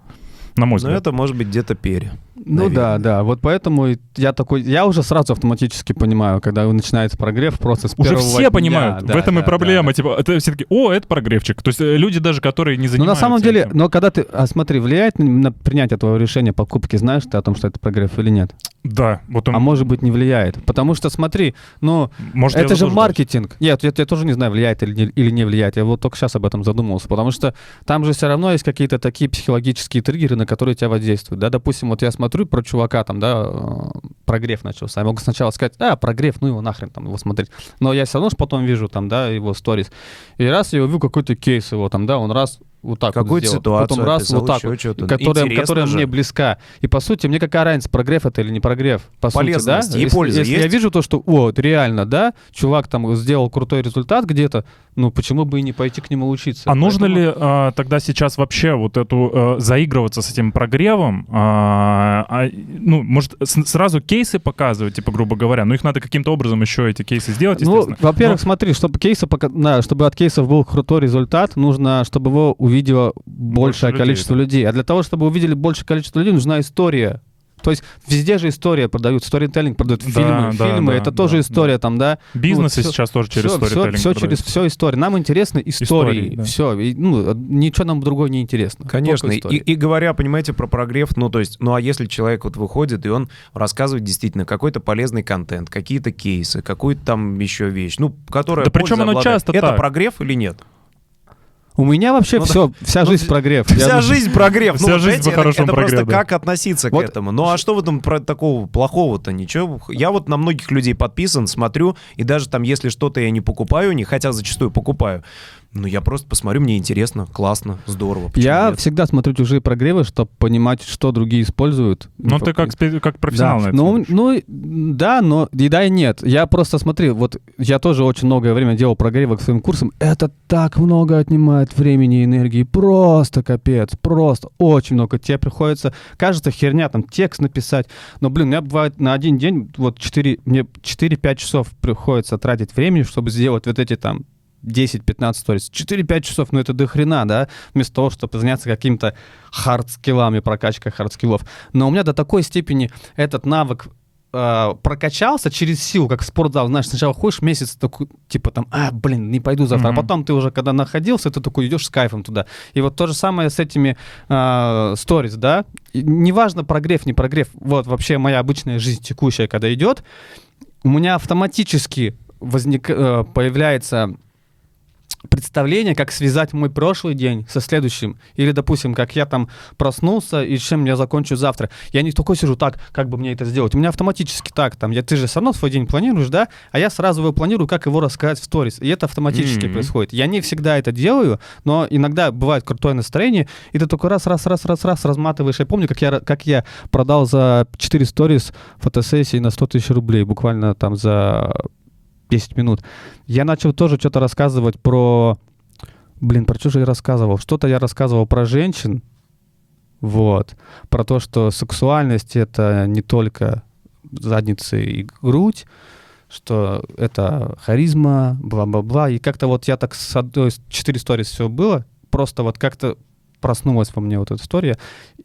На мой Ну взгляд. это может быть где-то пере. Ну наверное. да, да. Вот поэтому и я такой, я уже сразу автоматически понимаю, когда начинается прогрев, просто с Уже все дня. понимают, Да, в этом и да, проблема. да. Типа, это все таки о, это прогревчик. То есть э, люди даже, которые не Ну занимаются. на самом деле, этим. но когда ты, а смотри, влияет на, на принятие твоего решения покупки, знаешь ты о том, что это прогрев или нет? Да, вот он, А может быть не влияет, потому что смотри, ну может, это же маркетинг. Нет, я, я тоже не знаю, влияет или не, или не влияет. Я вот только сейчас об этом задумался, потому что там же все равно есть какие-то такие психологические триггеры, на которые тебя воздействуют. Да, допустим, вот я смотрю про чувака там, да, э, прогрев начался. Я могу сначала сказать, а, прогрев, ну его нахрен там его смотреть. Но я все равно ж потом вижу там, да, его сторис. И раз я увижу какой-то кейс его там, да, он раз вот так вот Какую-то сделал, ситуацию потом раз вот так вот, которая, которая же. мне близка. И по сути, мне какая разница, прогрев это или не прогрев? По сути, да? Полезность и Если- польза если я есть? вижу то, что, о, реально, да, чувак там сделал крутой результат где-то, ну почему бы и не пойти к нему учиться? А нужно Поэтому- ли а, тогда сейчас вообще вот эту э, заигрываться с этим прогревом? А, а, ну, может, с- сразу кейсы показывать, типа, грубо говоря, ну их надо каким-то образом еще эти кейсы сделать, Ну, естественно. во-первых, смотри, чтобы кейсы пока- да, чтобы от кейсов был крутой результат, нужно, чтобы его увидело большее людей, количество людей. А для того, чтобы увидели большее количество людей, нужна история. То есть везде же история продают, сторителлинг продают, Да, фильмы, да, фильмы, да, это да, тоже да. история там, да. Бизнес вот всё- сейчас тоже через все, сторителлинг все, через продается. все история. Нам интересны истории, Истории, да. все. ну, ничего нам другое не интересно. Конечно, и, и говоря, понимаете, про прогрев, ну, то есть, ну, а если человек вот выходит, и он рассказывает действительно какой-то полезный контент, какие-то кейсы, какую-то там еще вещь, ну, которая Да причем оно обладает. часто Это так. прогрев или нет? У меня вообще Ну, все, вся ну, жизнь прогрев. Вся Я- жизнь прогрев. Вся ну, жизнь знаете, по-хорошему это, это прогрев, просто да. как относиться Вот. к этому. Ну а что в этом про такого плохого-то? Ничего. Я вот на многих людей подписан, смотрю, и даже там, если что-то я не покупаю, не хотя зачастую покупаю, ну я просто посмотрю, мне интересно, классно, здорово. почему Я нет? всегда смотрю чужие прогревы, чтобы понимать, что другие используют. Ну, ты как, как профессионал Да, на это ну, ну, да, но и да, и нет. Я просто смотри, вот я тоже очень многое время делал прогревы к своим курсам. Это так много отнимает времени и энергии. Просто капец, просто очень много. Тебе приходится, кажется, херня, там, текст написать. Но, блин, у меня бывает на один день, вот 4, мне 4-5 часов приходится тратить времени, чтобы сделать вот эти там 10-15 сторис. 4-5 часов, ну это до хрена, да? Вместо того, чтобы заняться какими-то хардскиллами, прокачкой хардскиллов. Но у меня до такой степени этот навык э, прокачался через силу, как в спортзал. Знаешь, сначала ходишь месяц, такой, типа там, а, блин, не пойду завтра. Мгм. А потом ты уже, когда находился, ты такой идешь с кайфом туда. И вот то же самое с этими э, сторис, да. И неважно, прогрев, не прогрев. Вот вообще моя обычная жизнь текущая, когда идет, у меня автоматически возник, э, появляется представление, как связать мой прошлый день со следующим. Или, допустим, как я там проснулся и чем я закончу завтра. Я не такой сижу так, как бы мне это сделать. У меня автоматически так, там, я, ты же все равно свой день планируешь, да? А я сразу его планирую, как его рассказать в сторис. И это автоматически Мгм. происходит. Я не всегда это делаю, но иногда бывает крутое настроение, и ты такой раз, раз, раз, раз, раз разматываешь. Я помню, как я, как я продал за 4 сторис фотосессии на 100 тысяч рублей, буквально там за 10 минут. Я начал тоже что-то рассказывать про... Блин, про что же я рассказывал? Что-то я рассказывал про женщин, вот. Про то, что сексуальность — это не только задница и грудь, что это харизма, бла-бла-бла. И как-то вот я так с одной, четыре сторис все было, просто вот как-то проснулась во мне вот эта история,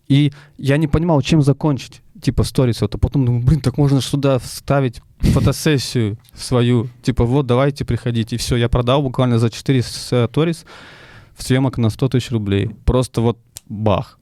и я не понимал, чем закончить, типа, сторис. Вот, а потом думаю, блин, так можно сюда вставить фотосессию свою, типа, вот, давайте приходите. И все, я продал буквально за 4 сторис съемок на 100 тысяч рублей. Просто вот бах.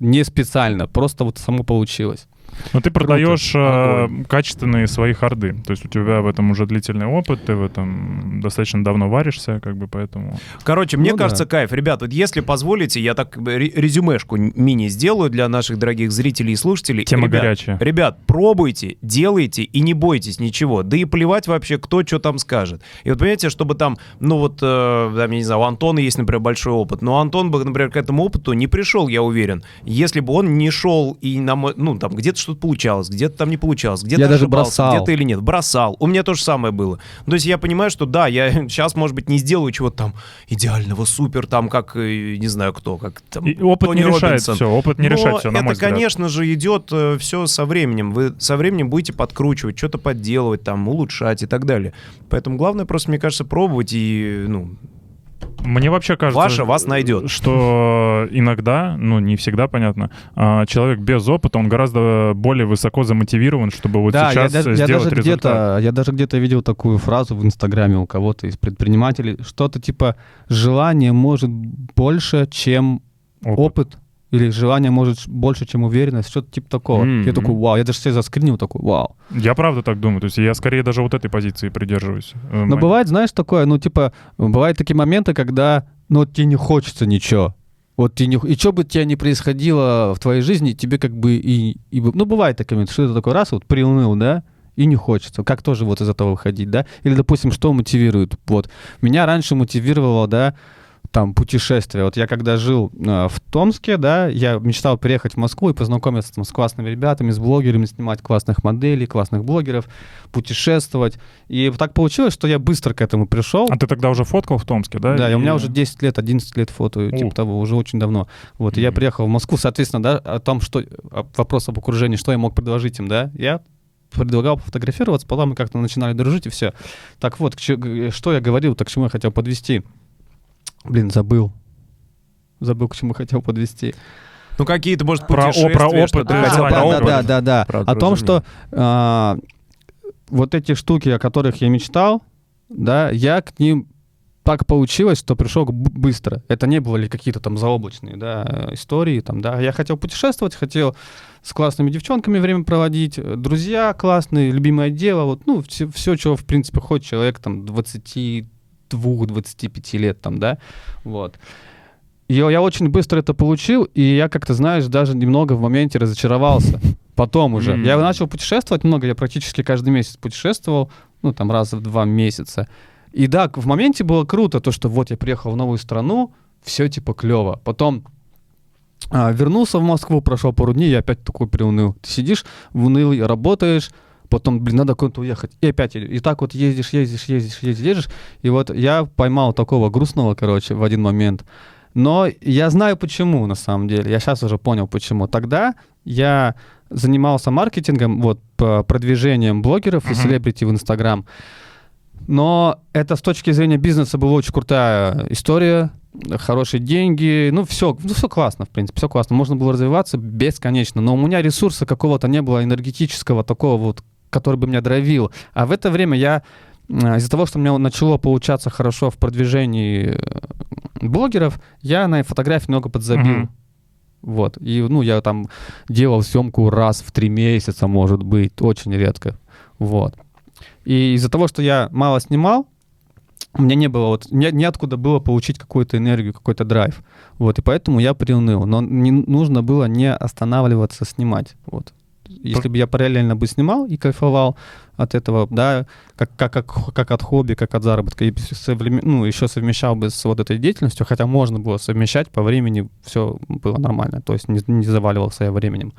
Не специально, просто вот само получилось. Но ты продаешь э, Огонь. качественные свои харды. То есть у тебя в этом уже длительный опыт, ты в этом достаточно давно варишься, как бы поэтому. Короче, мне Ну да. кажется, кайф. Ребят, вот если позволите, я так э, ре- резюмешку мини сделаю для наших дорогих зрителей и слушателей. Тема ребят, горячая. Ребят, пробуйте, делайте и не бойтесь ничего. Да и плевать вообще, кто что там скажет. И вот понимаете, чтобы там, ну вот, э, там, я не знаю, у Антона есть, например, большой опыт, но Антон бы, например, к этому опыту не пришел, я уверен, если бы он не шел и нам, ну там где-то что-то получалось, где-то там не получалось, где-то Я даже бросал. где-то или нет, бросал. У меня то же самое было. То есть я понимаю, что да, я [LAUGHS] сейчас, может быть, не сделаю чего-то там идеального, супер, там, как, э, не знаю кто, как там И опыт Тони не решает Робинсон. все, опыт не Но решает все, на это, мой взгляд. конечно же, идет все со временем. Вы со временем будете подкручивать, что-то подделывать, там, улучшать и так далее. Поэтому главное просто, мне кажется, пробовать и, ну, Мне вообще кажется, Ваше вас найдет. что иногда, ну не всегда, понятно, а, человек без опыта, он гораздо более высоко замотивирован, чтобы вот да, сейчас я, даже- я сделать даже результат. я даже где-то видел такую фразу в Инстаграме у кого-то из предпринимателей, что-то типа «желание может больше, чем Опыт. опыт», или «желание может больше, чем уверенность», что-то типа такого. М-м. Я такой «вау», я даже себе заскринил такой «вау». Я правда так думаю, то есть я скорее даже вот этой позиции придерживаюсь. Э, Но бывает, знаешь, такое, ну, типа, бывают такие моменты, когда, ну, тебе не хочется ничего. Вот тебе не... И что бы тебе ни происходило в твоей жизни, тебе как бы и... и Ну, бывает такие моменты, что ты такой раз вот приуныл, да, и не хочется. Как тоже вот из этого выходить, да? Или, допустим, что мотивирует? Вот. Меня раньше мотивировало, да, там, путешествия. Вот я когда жил э, в Томске, да, я мечтал приехать в Москву и познакомиться там, с классными ребятами, с блогерами, снимать классных моделей, классных блогеров, путешествовать. И так получилось, что я быстро к этому пришел. А ты тогда уже фоткал в Томске, да? Да, и у меня уже 10 лет, 11 лет фото, типа того, уже очень давно. Вот, и я приехал в Москву, соответственно, да, о том, что... о- Вопрос об окружении, что я мог предложить им, да? Я предлагал пофотографироваться, потом мы как-то начинали дружить, и все. Так вот, что я говорил, так к чему я хотел подвести? Блин, забыл. Забыл, к чему хотел подвести. ну какие-то, может, Про- о, про опыт и хотел про да, опыт. да, да, да, про О том, что а, вот эти штуки, о которых я мечтал, да, я к ним так получилось, что пришел быстро. Это не были какие-то там заоблачные, да, истории, там, да. Я хотел путешествовать, хотел с классными девчонками время проводить, друзья классные, любимое дело, вот, ну, все, все чего, в принципе, хочет человек там 22-25 лет, там, да, вот. И я, очень быстро это получил, и я как-то, знаешь, даже немного в моменте разочаровался. [LAUGHS] Потом уже. М. Я начал путешествовать много, я практически каждый месяц путешествовал, ну, там, раз в два месяца. И да, в моменте было круто, то, что вот я приехал в новую страну, все типа клево. Потом а, вернулся в Москву, прошел пару дней, я опять такой приуныл. Ты сидишь в унылый, работаешь, потом, блин, надо куда-то уехать. И опять, и так вот ездишь, ездишь, ездишь, ездишь, ездишь. И вот я поймал такого грустного, короче, в один момент. Но я знаю почему, на самом деле. Я сейчас уже понял, почему. Тогда я занимался маркетингом, вот, продвижением блогеров и селебрити в Инстаграм. Но это с точки зрения бизнеса была очень крутая история, хорошие деньги, ну все, ну все классно, в принципе, все классно. Можно было развиваться бесконечно, но у меня ресурса какого-то не было энергетического такого вот который бы меня драйвил. А в это время я а, из-за того, что у меня начало получаться хорошо в продвижении э, блогеров, я на фотографии много подзабил. Мгм. Вот. И, ну, я там делал съемку раз в три месяца, может быть, очень редко. Вот. И из-за того, что я мало снимал, у меня не было вот, не, неоткуда было получить какую-то энергию, какой-то драйв. Вот, и поэтому я приуныл. Но не нужно было не останавливаться снимать. Вот. Если бы я параллельно бы снимал и кайфовал от этого, да, как, как, как, как от хобби, как от заработка, и современ- ну, еще совмещал бы с вот этой деятельностью, хотя можно было совмещать по времени, все было нормально, то есть не, не заваливался я временем.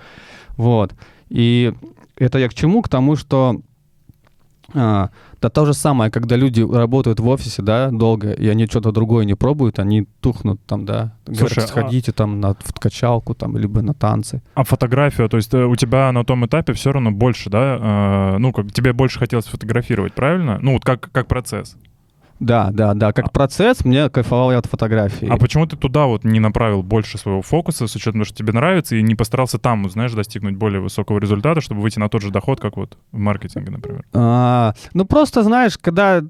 Вот. И это я к чему? К тому, что а, да то же самое, когда люди работают в офисе, да, долго, и они что-то другое не пробуют, они тухнут там, да. Говорят, Слушай, а- сходите там на в качалку там, либо на танцы. А фотографию, то есть э, у тебя на том этапе все равно больше, да? э, ну, как тебе больше хотелось фотографировать, правильно? Ну, вот как, как процесс. Да, да, да. Как А- процесс, мне кайфовал я от фотографии. А почему ты туда вот не направил больше своего фокуса, с учетом того, что тебе нравится, и не постарался там, знаешь, достигнуть более высокого результата, чтобы выйти на тот же доход, как вот в маркетинге, например? А, ну, просто, знаешь, когда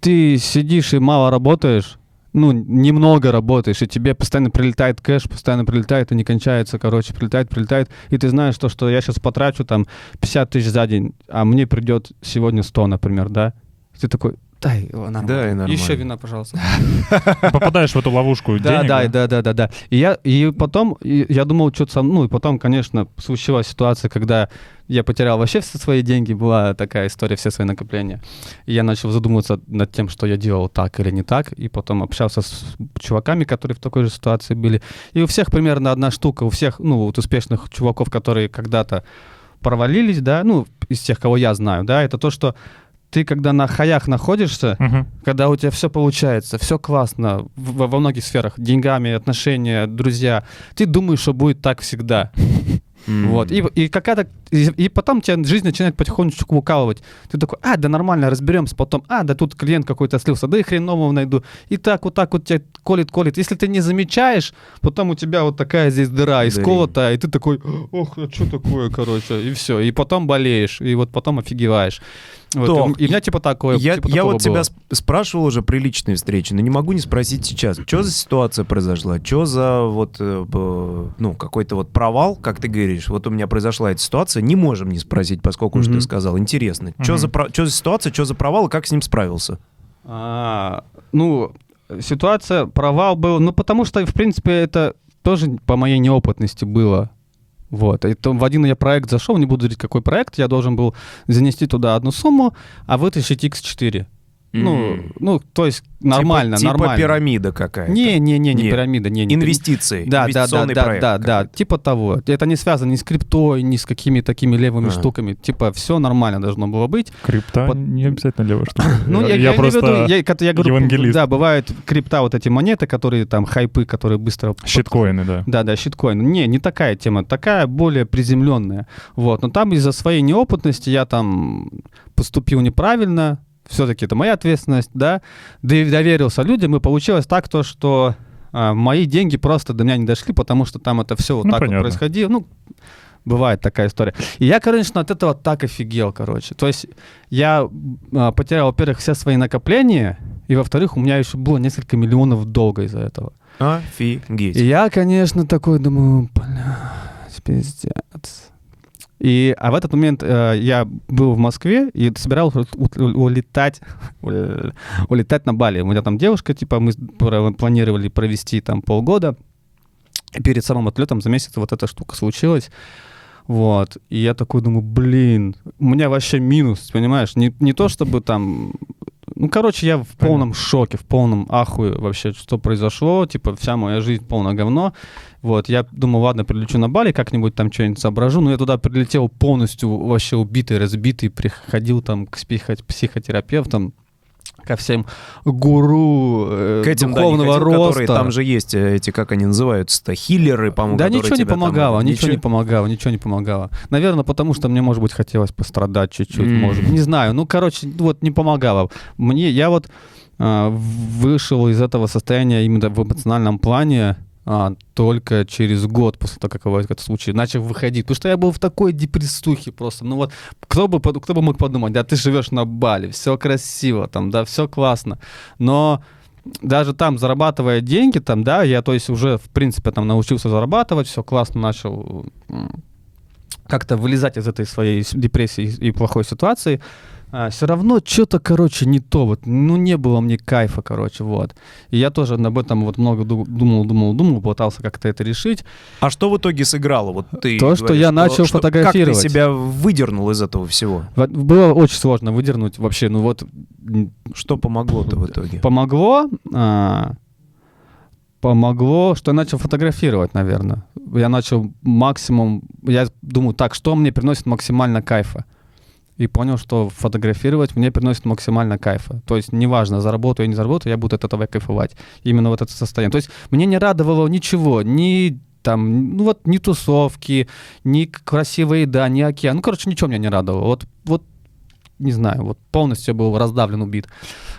ты сидишь и мало работаешь, ну, немного работаешь, и тебе постоянно прилетает кэш, постоянно прилетает, и не кончается, короче, прилетает, прилетает, и ты знаешь то, что я сейчас потрачу там 50 тысяч за день, а мне придет сегодня 100, например, да? Ты такой, дай, о, нормально. Да, и нормально. Еще вина, пожалуйста. [LAUGHS] Попадаешь в эту ловушку Да, денег, да, да, да, да, да. И я, и потом, я думал, что-то сам, ну, и потом, конечно, случилась ситуация, когда я потерял вообще все свои деньги, была такая история, все свои накопления. И я начал задумываться над тем, что я делал так или не так, и потом общался с чуваками, которые в такой же ситуации были. И у всех примерно одна штука, у всех, ну, вот успешных чуваков, которые когда-то провалились, да, ну, из тех, кого я знаю, да, это то, что ты, когда на хаях находишься, Мгм. когда у тебя все получается, все классно в- во многих сферах, деньгами, отношения, друзья, ты думаешь, что будет так всегда. М. Вот. И, и какая-то. И, и потом тебя жизнь начинает потихонечку укалывать. Ты такой, а, да нормально, разберемся. Потом, а, да тут клиент какой-то слился, да и хрен нового найду. И так вот так вот тебя колет, колет. Если ты не замечаешь, потом у тебя вот такая здесь дыра исколотая, и ты такой, ох, а что такое, короче, и все. И потом болеешь, и вот потом офигеваешь. Вот. Тох, и у меня типа такое. Я, типа я вот тебя было. сп- спрашивал уже при личной встрече, но не могу не спросить сейчас. Что за ситуация произошла? Что за вот, э, ну, какой-то вот провал, как ты говоришь? Вот у меня произошла эта ситуация, не можем не спросить, поскольку уж ты сказал. Интересно. Что Мгм. за, чё за ситуация, что за провал и как с ним справился? А, ну, ситуация, провал был, ну, потому что, в принципе, это тоже по моей неопытности было. Вот. И то в один я проект зашел, не буду говорить, какой проект, я должен был занести туда одну сумму, а вытащить X4. Ну, ну, то есть нормально, типа, нормально. Типа пирамида какая-то. Не, не, не, не Нет. пирамида, не, не Инвестиции. да, да, да, да, да, да, типа того. Это не связано ни с криптой, ни с какими такими левыми Ага. штуками. Типа все нормально должно было быть. Крипта Под- не обязательно левая штука. [LAUGHS] Ну, я, я в просто виду, я, я говорю, евангелист. да, бывают крипта вот эти монеты, которые там хайпы, которые быстро... щиткоины, да. Да, да, щиткоин. Не, не такая тема, такая более приземленная. Вот, но там из-за своей неопытности я там поступил неправильно, все-таки это моя ответственность, да, да и доверился людям, и получилось так то, что а, мои деньги просто до меня не дошли, потому что там это все вот Ну, так понятно. вот происходило. Ну, бывает такая история. И я, конечно, от этого так офигел, короче. То есть я а, потерял, во-первых, все свои накопления, и, во-вторых, у меня еще было несколько миллионов долга из-за этого. Офигеть. И я, конечно, такой думаю, блядь, пиздец. И, а в этот момент э, я был в Москве и у- улетать, [LAUGHS] э, улетать на Бали. У меня там девушка, типа, мы планировали провести там полгода. И перед самым отлетом за месяц вот эта штука случилась. Вот. И я такой думаю, блин, у меня вообще минус, понимаешь? Не, не то чтобы там... Ну, короче, я в полном шоке, в полном ахуе вообще, что произошло. Типа, вся моя жизнь полное говно. Вот, я думал, ладно, прилечу на Бали, как-нибудь там что-нибудь соображу. Но я туда прилетел полностью вообще убитый, разбитый, приходил там к психо- психотерапевтам, ко всем гуру э, К этим, да, духовного хотим, роста. которые, там же есть э, эти, как они называются-то, хиллеры, по-моему, Да ничего не тебя там- помогало, ничего не помогало, ничего не помогало. Наверное, потому что мне, может быть, хотелось пострадать чуть-чуть, М. может. Не знаю. Ну, короче, вот не помогало. Мне, я вот а, вышел из этого состояния именно в эмоциональном плане а, только через год после того, как этот случай, начал выходить. Потому что я был в такой депрессухе просто. Ну вот, кто бы, кто бы мог подумать, да, ты живешь на Бали, все красиво, там, да, все классно. Но даже там, зарабатывая деньги, там, да, я, то есть, уже, в принципе, там, научился зарабатывать, все классно начал как-то вылезать из этой своей депрессии и плохой ситуации, все равно что-то, короче, не то. Вот, ну, не было мне кайфа, короче, вот. И я тоже об этом вот много ду- думал, думал, думал, пытался как-то это решить. А что в итоге сыграло? Вот ты То, что говоришь, я начал фотографировать. Как ты себя выдернул из этого всего? Было очень сложно выдернуть вообще, ну вот Что помогло-то в итоге? помогло, а, помогло, что я начал фотографировать, наверное. Я начал максимум, я думаю, так, что мне приносит максимально кайфа? И понял, что фотографировать мне приносит максимально кайфа. То есть неважно, заработаю я не заработаю, я буду от этого кайфовать. Именно вот это состояние. То есть мне не радовало ничего, ни там, ну вот, ни тусовки, ни красивая еда, ни океан. Ну, короче, ничего меня не радовало. Вот, вот не знаю, вот полностью был раздавлен, убит.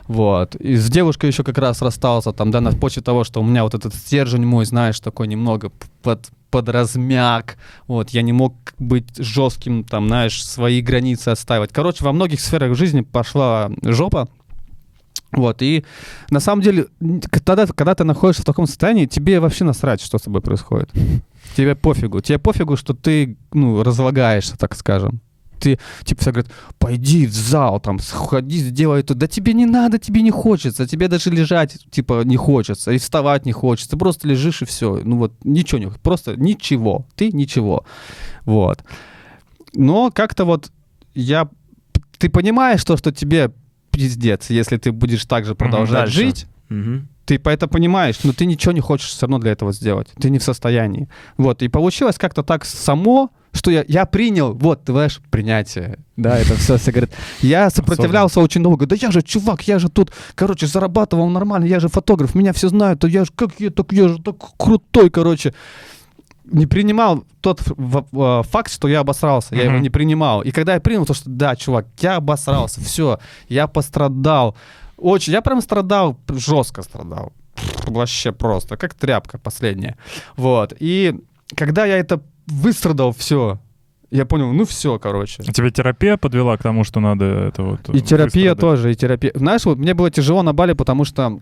Вот. И с девушкой еще как раз расстался, там, да, на почве того, что у меня вот этот стержень мой, знаешь, такой немного под, подразмяк. Вот, я не мог быть жестким, там, знаешь, свои границы отстаивать. Короче, во многих сферах жизни пошла жопа. Вот, и на самом деле, н- к- тогда, когда ты находишься в таком состоянии, тебе вообще насрать, что с тобой происходит. Тебе пофигу. Тебе пофигу, что ты, ну, разлагаешься, так скажем. Ты, типа, все говорят, пойди в зал, там, сходи, сделай это. Да тебе не надо, тебе не хочется. Тебе даже лежать, типа, не хочется. И вставать не хочется. Просто лежишь и все. Ну вот, ничего не Просто ничего. Ты ничего. Вот. Но как-то вот я... Ты понимаешь то, что тебе пиздец, если ты будешь так же продолжать дальше. жить, Мгм. Ты по это понимаешь, но ты ничего не хочешь все равно для этого сделать. Ты не в состоянии. Вот, и получилось как-то так само, что я, я принял, вот, ты знаешь, принятие. Да, это все, все говорят. Я сопротивлялся очень долго. Да я же, чувак, я же тут, короче, зарабатывал нормально, я же фотограф, меня все знают, я же, как я, так я же так крутой, короче. Не принимал тот в- факт, что я обосрался, я его Мгм. не принимал. И когда я принял то, что да, чувак, я обосрался, все, я пострадал. Очень, я прям страдал, жестко страдал. Вообще просто, как тряпка последняя. Вот. И когда я это выстрадал все, я понял, ну все, короче. Тебе терапия подвела к тому, что надо это вот... И терапия выстрадать? тоже, и терапия. Знаешь, вот мне было тяжело на Бали, потому что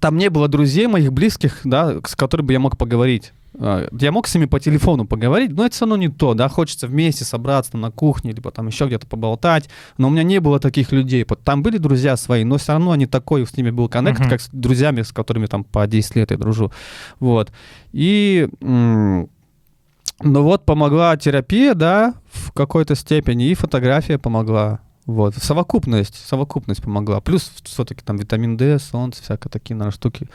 там не было друзей моих близких, да, с которыми бы я мог поговорить. А, Я мог с ними по телефону поговорить, но это все равно не то, да, хочется вместе собраться на кухне, либо там еще где-то поболтать, но у меня не было таких людей. Там были друзья свои, но все равно они такой, с ними был коннект, Мгм. как с друзьями, с которыми там по 10 лет я дружу. Вот. И... м, ну вот помогла терапия, да, в какой-то степени, и фотография помогла. Вот, совокупность, совокупность помогла. Плюс все-таки там витамин D, солнце, всякие такие, наверное, штуки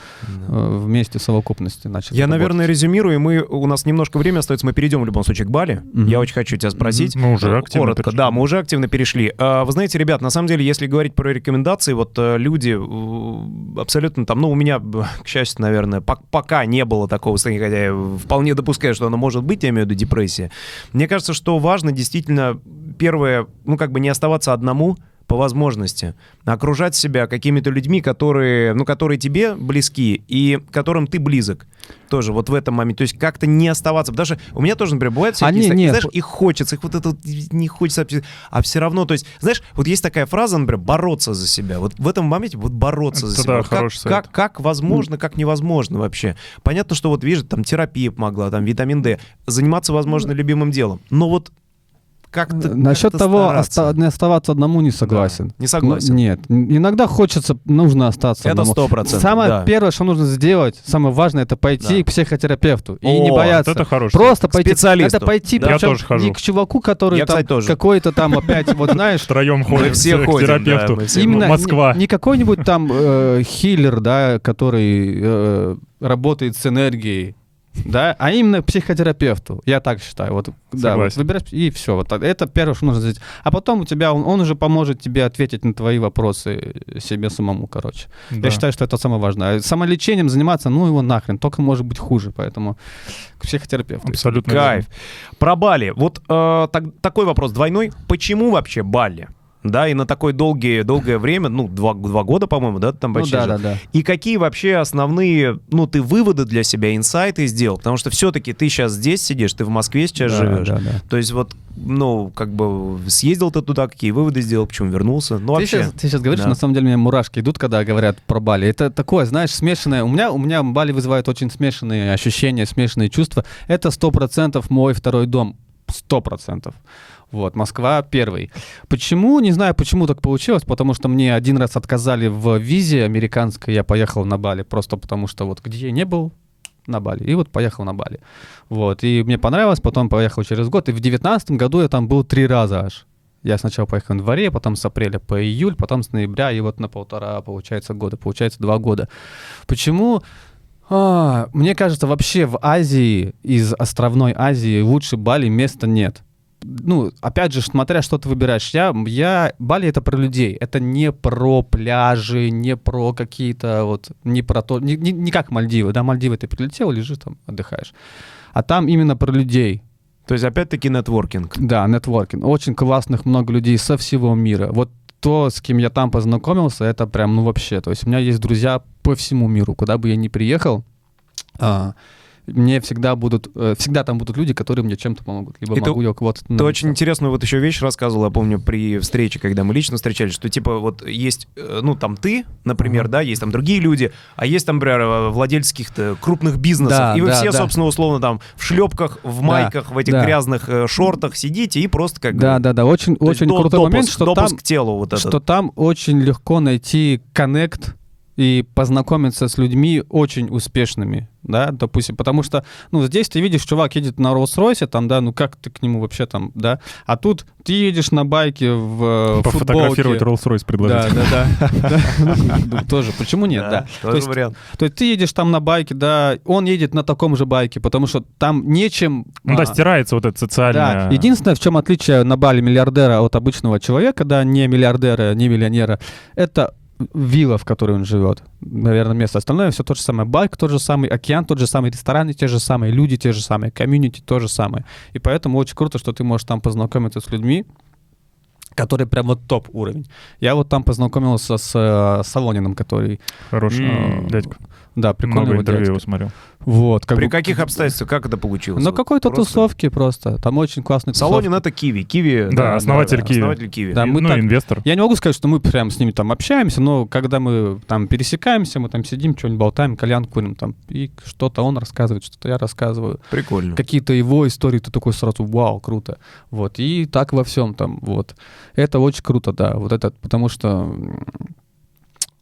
э, вместе совокупности начали Я, работать. наверное, резюмирую, и мы, у нас немножко времени остается, мы перейдем в любом случае к Бали. Мгм. Я очень хочу тебя спросить. Мы уже активно Коротко, перешли. да, мы уже активно перешли. А, Вы знаете, ребят, на самом деле, если говорить про рекомендации, вот э, люди э, абсолютно там, ну, у меня, [LAUGHS] к счастью, наверное, пок- пока не было такого состояния, хотя я вполне допускаю, что оно может быть, я имею в виду депрессия. Мне кажется, что важно действительно, первое, ну, как бы не оставаться одному, по возможности окружать себя какими-то людьми, которые, ну, которые тебе близки и которым ты близок. Тоже вот в этом моменте. То есть как-то не оставаться. Потому что у меня тоже, например, бывает всякие, А, не, такие, не, знаешь, их хочется, их вот это вот не хочется, а все равно, то есть, знаешь, вот есть такая фраза, например, бороться за себя. Вот в этом моменте вот бороться за Это себя. да, Вот как, совет. как, как возможно, как невозможно вообще. Понятно, что вот, видишь, там терапия помогла, там витамин D, заниматься, возможно, любимым делом. Но вот как-то Насчет как-то того, стараться. оста- не оставаться одному не согласен. Да, не согласен. Ну, нет, иногда хочется, нужно остаться Это одному. 100%, Самое да. первое, что нужно сделать, самое важное, это пойти Да. к психотерапевту и О, не вот бояться. это хороший Просто К пойти. специалисту. Надо пойти, Да. Я причем тоже хожу. не к чуваку, который Я, там кстати, тоже. какой-то там опять, вот знаешь, Втроем все к ходим, да, терапевту. Именно Москва. Не, не какой-нибудь там э, хиллер, да, который э, работает с энергией, да, а именно психотерапевту. Я так считаю. Вот, да, вот выбирать и все. Вот так. это первое, что нужно сделать. А потом у тебя он, он уже поможет тебе ответить на твои вопросы себе самому, короче. Да. Я считаю, что это самое важное. А Самолечением заниматься, ну его нахрен, только может быть хуже, поэтому к психотерапевту. Абсолютно Кайф. верно. Про Бали. Вот э, так- такой вопрос двойной. Почему вообще Бали? Да, и на такое долгие, долгое время, ну, два, два года, по-моему, да, там Ну почти да, жил? да, да. И какие вообще основные, ну, ты выводы для себя, инсайты сделал? Потому что все-таки ты сейчас здесь сидишь, ты в Москве сейчас Да, живешь. да, да. То есть вот, ну, как бы съездил ты туда, какие выводы сделал, почему вернулся? Ну, Ты вообще. сейчас, ты сейчас говоришь, да. на самом деле у меня мурашки идут, когда говорят про Бали. Это такое, знаешь, смешанное. У меня, у меня Бали вызывает очень смешанные ощущения, смешанные чувства. Это сто процентов мой второй дом. Сто процентов. Вот, Москва первый. Почему? Не знаю, почему так получилось, потому что мне один раз отказали в визе американской, я поехал на Бали, просто потому что вот где я не был, на Бали. И вот поехал на Бали. Вот, и мне понравилось, потом поехал через год, и в девятнадцатом году я там был три раза аж. Я сначала поехал в январе, потом с апреля по июль, потом с ноября, и вот на полтора, получается, года, получается, два года. Почему? А, мне кажется, вообще в Азии, из островной Азии, лучше Бали места нет. Ну, опять же, смотря что ты выбираешь. Я, я, Бали это про людей. Это не про пляжи, не про какие-то вот, не про то, не, не, не как Мальдивы. Да, Мальдивы ты прилетел, лежишь там, отдыхаешь. А там именно про людей. То есть опять-таки нетворкинг. Да, нетворкинг. Очень классных много людей со всего мира. Вот то, с кем я там познакомился, это прям, ну вообще. То есть у меня есть друзья по всему миру. Куда бы я ни приехал, а, мне всегда будут, э, всегда там будут люди, которые мне чем-то помогут. Либо И ты- могу я кого-то... Ты очень интересную вот еще вещь рассказывал, я помню, при встрече, когда мы лично встречались, что типа вот есть, э, ну там ты, например, да, есть там другие люди, а есть там, например, э, владельцы каких-то крупных бизнесов, Да, и вы да, все, да. собственно, условно там в шлепках, в майках, в этих да. грязных шортах сидите и просто как. Да, да, да. Очень, очень крутой допуск, момент, что допуск там, к телу вот этот. что там очень легко найти коннект и познакомиться с людьми очень успешными, да, допустим, потому что, ну, здесь ты видишь, чувак едет на Роллс-Ройсе, там, да, ну, как ты к нему вообще там, да, а тут ты едешь на байке в э, Пофотографировать. Rolls-Royce предложить. Да, да, да. [LAUGHS] Ну, Тоже, почему нет, да. То тоже есть вариант. то есть ты едешь там на байке, да, он едет на таком же байке, потому что там нечем... Ну да, а, стирается вот это да, социальное... единственное, в чем отличие на Бали миллиардера от обычного человека, да, не миллиардера, не миллионера, это вилла, в которой он живет. Наверное, место. Остальное все то же самое. Байк тот же самый, океан тот же самый, рестораны те же самые, люди те же самые, комьюнити то же самое. И поэтому очень круто, что ты можешь там познакомиться с людьми, которые прям вот топ уровень. Я вот там познакомился с э, Солониным, который, Хороший э, дядька. Да, прикольный Много интервью дядька. его смотрел. Вот, как При бы- каких обстоятельствах, как это получилось? На Вот какой-то просто- тусовке просто. Там очень классный Солонин это Киви. Киви. Да, основатель Киви. Основатель Киви. Да, мы ну, так- инвестор. Я не могу сказать, что мы прям с ними там общаемся, но когда мы там пересекаемся, мы там сидим, что-нибудь болтаем, кальян курим там, и что-то он рассказывает, что-то я рассказываю. Прикольно. Какие-то его истории, ты такой сразу, вау, круто. Вот, и так во всем там, вот. Это очень круто, да, вот это, потому что...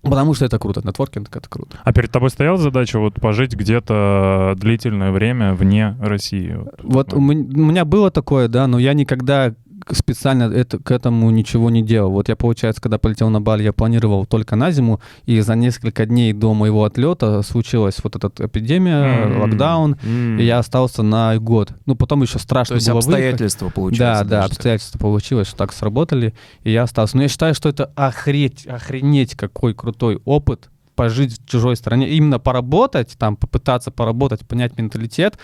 Потому что это круто, нетворкинг это круто. А перед тобой стояла задача вот пожить где-то длительное время вне России? Вот у мен- у меня было такое, да, но я никогда специально это, к этому ничего не делал. Вот я, получается, когда полетел на Бали, я планировал только на зиму, и за несколько дней до моего отлета случилась вот эта эпидемия, М. локдаун, М. и я остался на год. Ну, потом еще То страшно есть было выехать. обстоятельства Да, получается. да, даже. обстоятельства получилось, что так сработали, и я остался. Но я считаю, что это охреть, охренеть какой крутой опыт пожить в чужой стране, именно поработать, там, попытаться поработать, понять менталитет.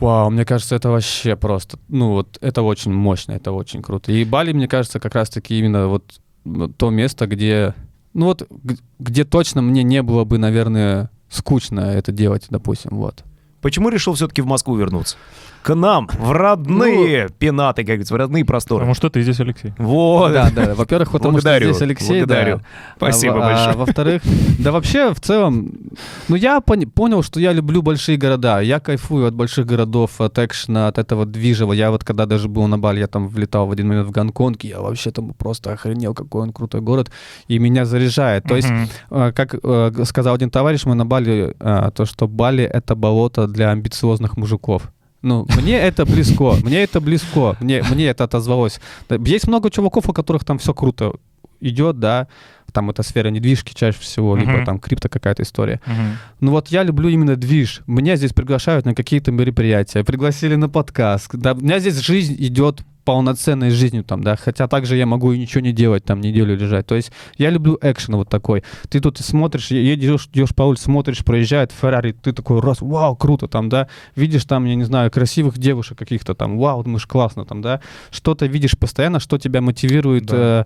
Вау, мне кажется, это вообще просто, ну вот, это очень мощно, это очень круто. И Бали, мне кажется, как раз-таки именно вот то место, где, ну вот, где точно мне не было бы, наверное, скучно это делать, допустим, вот. Почему решил все-таки в Москву вернуться? К нам, в родные пенаты, как говорится, в родные просторы. Потому что ты здесь, Алексей. Вот. Да, да. Во-первых, потому Благодарю, что здесь Алексей, благодарю. да. Спасибо А во- большое. А, во-вторых, да вообще в целом, ну я пони- понял, что я люблю большие города. Я кайфую от больших городов, от экшена, от этого движего. Я вот когда даже был на Бали, я там влетал в один момент в Гонконг, я вообще там просто охренел, какой он крутой город, и меня заряжает. То есть э, как э, сказал один товарищ мой на Бали, э, то, что Бали — это болото для амбициозных мужиков. Ну, мне это близко, мне это близко, мне, мне это отозвалось. Есть много чуваков, у которых там все круто идет, да, там это сфера недвижки чаще всего, либо Мгм. там крипто какая-то история. Мгм. Ну вот я люблю именно движ. Меня здесь приглашают на какие-то мероприятия, пригласили на подкаст. Да, у меня здесь жизнь идет полноценной жизнью там, да, хотя также я могу и ничего не делать, там, неделю лежать. То есть я люблю экшен вот такой. Ты тут смотришь, едешь, идешь по улице, смотришь, проезжает Феррари, ты такой, раз, вау, круто, там, да, видишь там, я не знаю, красивых девушек каких-то там, вау, думаешь, классно, там, да, что-то видишь постоянно, что тебя мотивирует Да. э,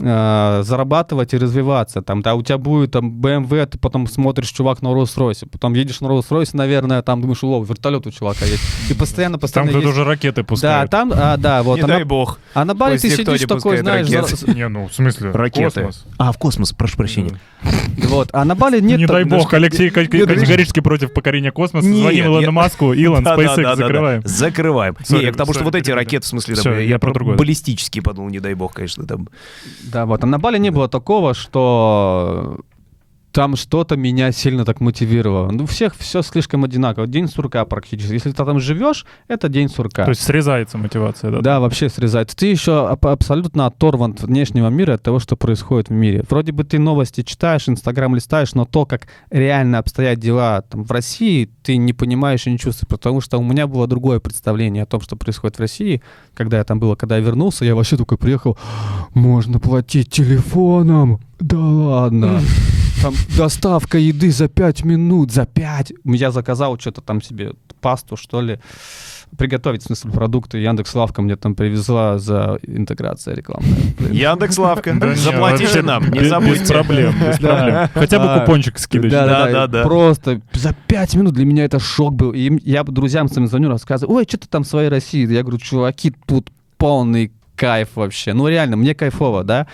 э, зарабатывать и развиваться. Там, да, у тебя будет там BMW, ты потом смотришь, чувак на Rolls-Royce, потом едешь на Rolls-Royce, наверное, там думаешь, о, вертолет у чувака есть. И постоянно, Там постоянно кто-то есть- уже ракеты Да, пускают. там, а, да, вот. Не а на- дай бог. а на Бали ты сидишь такой, знаешь, ракеты. за- Не, ну, в смысле? Ракеты. Космос. А, в космос, прошу прощения. [LAUGHS] вот. А на Бали нет... не дай бог, Алексей категорически против покорения космоса. Звоним Илону Маску, Илон, Да, [LAUGHS] да, SpaceX, да, да, да. закрываем. Закрываем. Не, я к тому, что вот эти ракеты, в смысле, там, я про про другое. баллистические подумал, не дай бог, конечно, там. Да, вот. А на Бали не было такого, что там что-то меня сильно так мотивировало. Ну, у всех все слишком одинаково. День сурка практически. Если ты там живешь, это день сурка. То есть срезается мотивация, да? Да, вообще срезается. Ты еще аб- абсолютно оторван от внешнего мира, от того, что происходит в мире. Вроде бы ты новости читаешь, Инстаграм листаешь, но то, как реально обстоят дела там, в России, ты не понимаешь и не чувствуешь. Потому что у меня было другое представление о том, что происходит в России. Когда я там был, когда я вернулся, я вообще такой приехал, можно платить телефоном? Да ладно. Там доставка еды за 5 минут, за 5. Я заказал что-то там себе, пасту, что ли приготовить, в смысле, продукты. Яндекс Лавка мне там привезла за интеграция рекламная. Яндекс Лавка, заплатите нам, не без- забудьте. Без проблем. Хотя бы купончик скидочный. Да, Да, да. Просто за пять минут для меня это шок был. И я друзьям своим звоню, рассказываю, ой, что ты там в своей России? Я говорю, чуваки, тут полный кайф вообще. Ну реально, мне кайфово, да?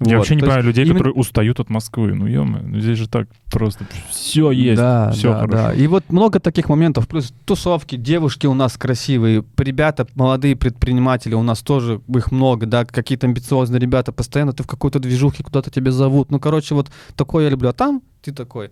Я Вот, вообще не то есть понимаю людей, именно- которые устают от Москвы. Ну, ё ну здесь же так просто все есть, Да, все да, хорошо. да. И вот много таких моментов. Плюс тусовки, девушки у нас красивые, ребята, молодые предприниматели у нас тоже, их много, да, какие-то амбициозные ребята. Постоянно ты в какой-то движухе куда-то тебя зовут. Ну, короче, вот такое я люблю. А там ты такой,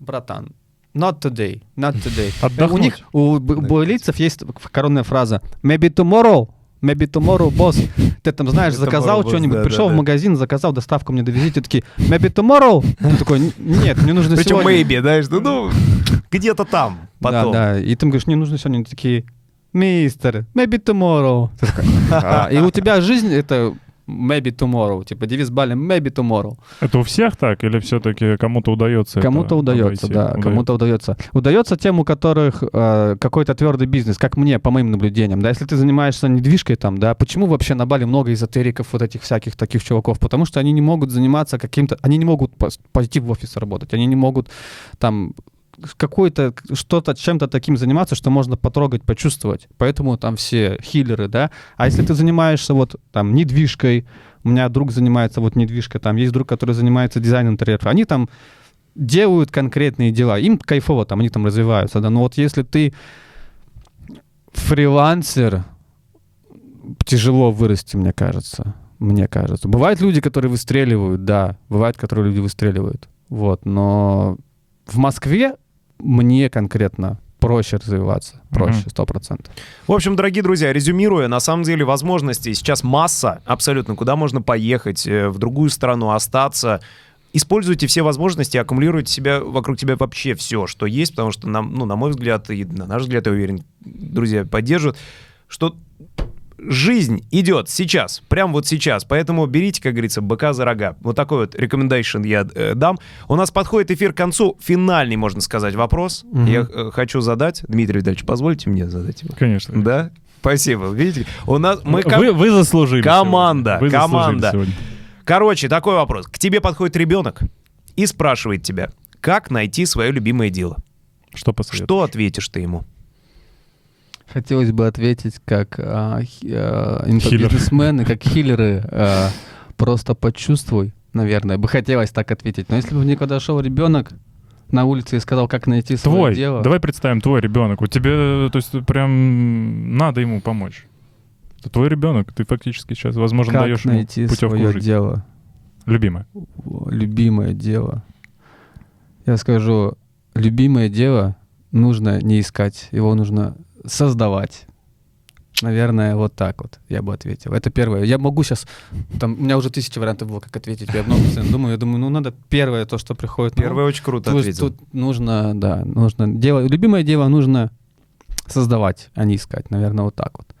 братан, Not today, not today. [LAUGHS] Отдохнуть. У них, у б- балийцев есть коронная фраза «Maybe tomorrow», Maybe tomorrow, босс. Ты там, знаешь, заказал что-нибудь, да, пришел да, в магазин, заказал доставку мне довезите, такие, maybe tomorrow. Ты такой, «Н- нет, мне нужно Причем сегодня. maybe, знаешь, ну, ну, где-то там, потом. Да, да. И ты говоришь, мне нужно сегодня. Такие, мистер, maybe tomorrow. «А». И у тебя жизнь это maybe tomorrow. Типа девиз Бали maybe tomorrow. Это у всех так или все-таки кому-то удается? Кому-то удается, обойти? да, кому-то удается. Удается тем, у которых э, какой-то твердый бизнес, как мне, по моим наблюдениям. Да, если ты занимаешься недвижкой там, да, почему вообще на Бали много эзотериков, вот этих всяких таких чуваков? Потому что они не могут заниматься каким-то, они не могут пойти в офис работать, они не могут там какой-то что-то чем-то таким заниматься, что можно потрогать, почувствовать. Поэтому там все хиллеры, да. А если ты занимаешься вот там недвижкой, у меня друг занимается вот недвижкой, там есть друг, который занимается дизайном интерьеров, они там делают конкретные дела, им кайфово там, они там развиваются, да. Но вот если ты фрилансер, тяжело вырасти, мне кажется. Мне кажется. Бывают люди, которые выстреливают, да. Бывают, которые люди выстреливают. Вот. Но в Москве мне конкретно проще развиваться. Проще, сто процентов. В общем, дорогие друзья, резюмируя, на самом деле возможностей сейчас масса абсолютно, куда можно поехать, э, в другую страну остаться. Используйте все возможности, аккумулируйте себя вокруг тебя вообще все, что есть, потому что, нам, ну, на мой взгляд, и на наш взгляд, я уверен, друзья поддержат, что жизнь идет сейчас, прям вот сейчас. Поэтому берите, как говорится, быка за рога. Вот такой вот recommendation я э, дам. У нас подходит эфир к концу. Финальный, можно сказать, вопрос. Мгм. Я э, хочу задать. Дмитрий Витальевич, позвольте мне задать его? Конечно. Да? Спасибо. Видите, у нас мы ко- вы, вы заслужили. Команда, сегодня. Вы команда. сегодня. Короче, такой вопрос. К тебе подходит ребенок и спрашивает тебя, как найти свое любимое дело. Что посоветуешь? Что ответишь ты ему? Хотелось бы ответить как а, хи- а, инфобизнесмены, как хиллеры. а, просто почувствуй, наверное. Бы хотелось так ответить. Но если бы мне подошел ребенок на улице и сказал, как найти свое Твой. дело... Давай представим, твой ребенок. У тебя, то есть, прям надо ему помочь. Это твой ребенок. Ты фактически сейчас, возможно, как даешь ему найти путевку свое в жизнь. дело? Любимое. Любимое дело. Я скажу, любимое дело нужно не искать, его нужно создавать. Наверное, вот так вот я бы ответил. Это первое. Я могу сейчас... Там, у меня уже тысяча вариантов было, как ответить. Я много думаю. Я думаю, ну надо первое то, что приходит. Первое очень круто Тут- ответил. Тут нужно, да, нужно дело, любимое дело нужно создавать, а не искать, наверное, вот так вот.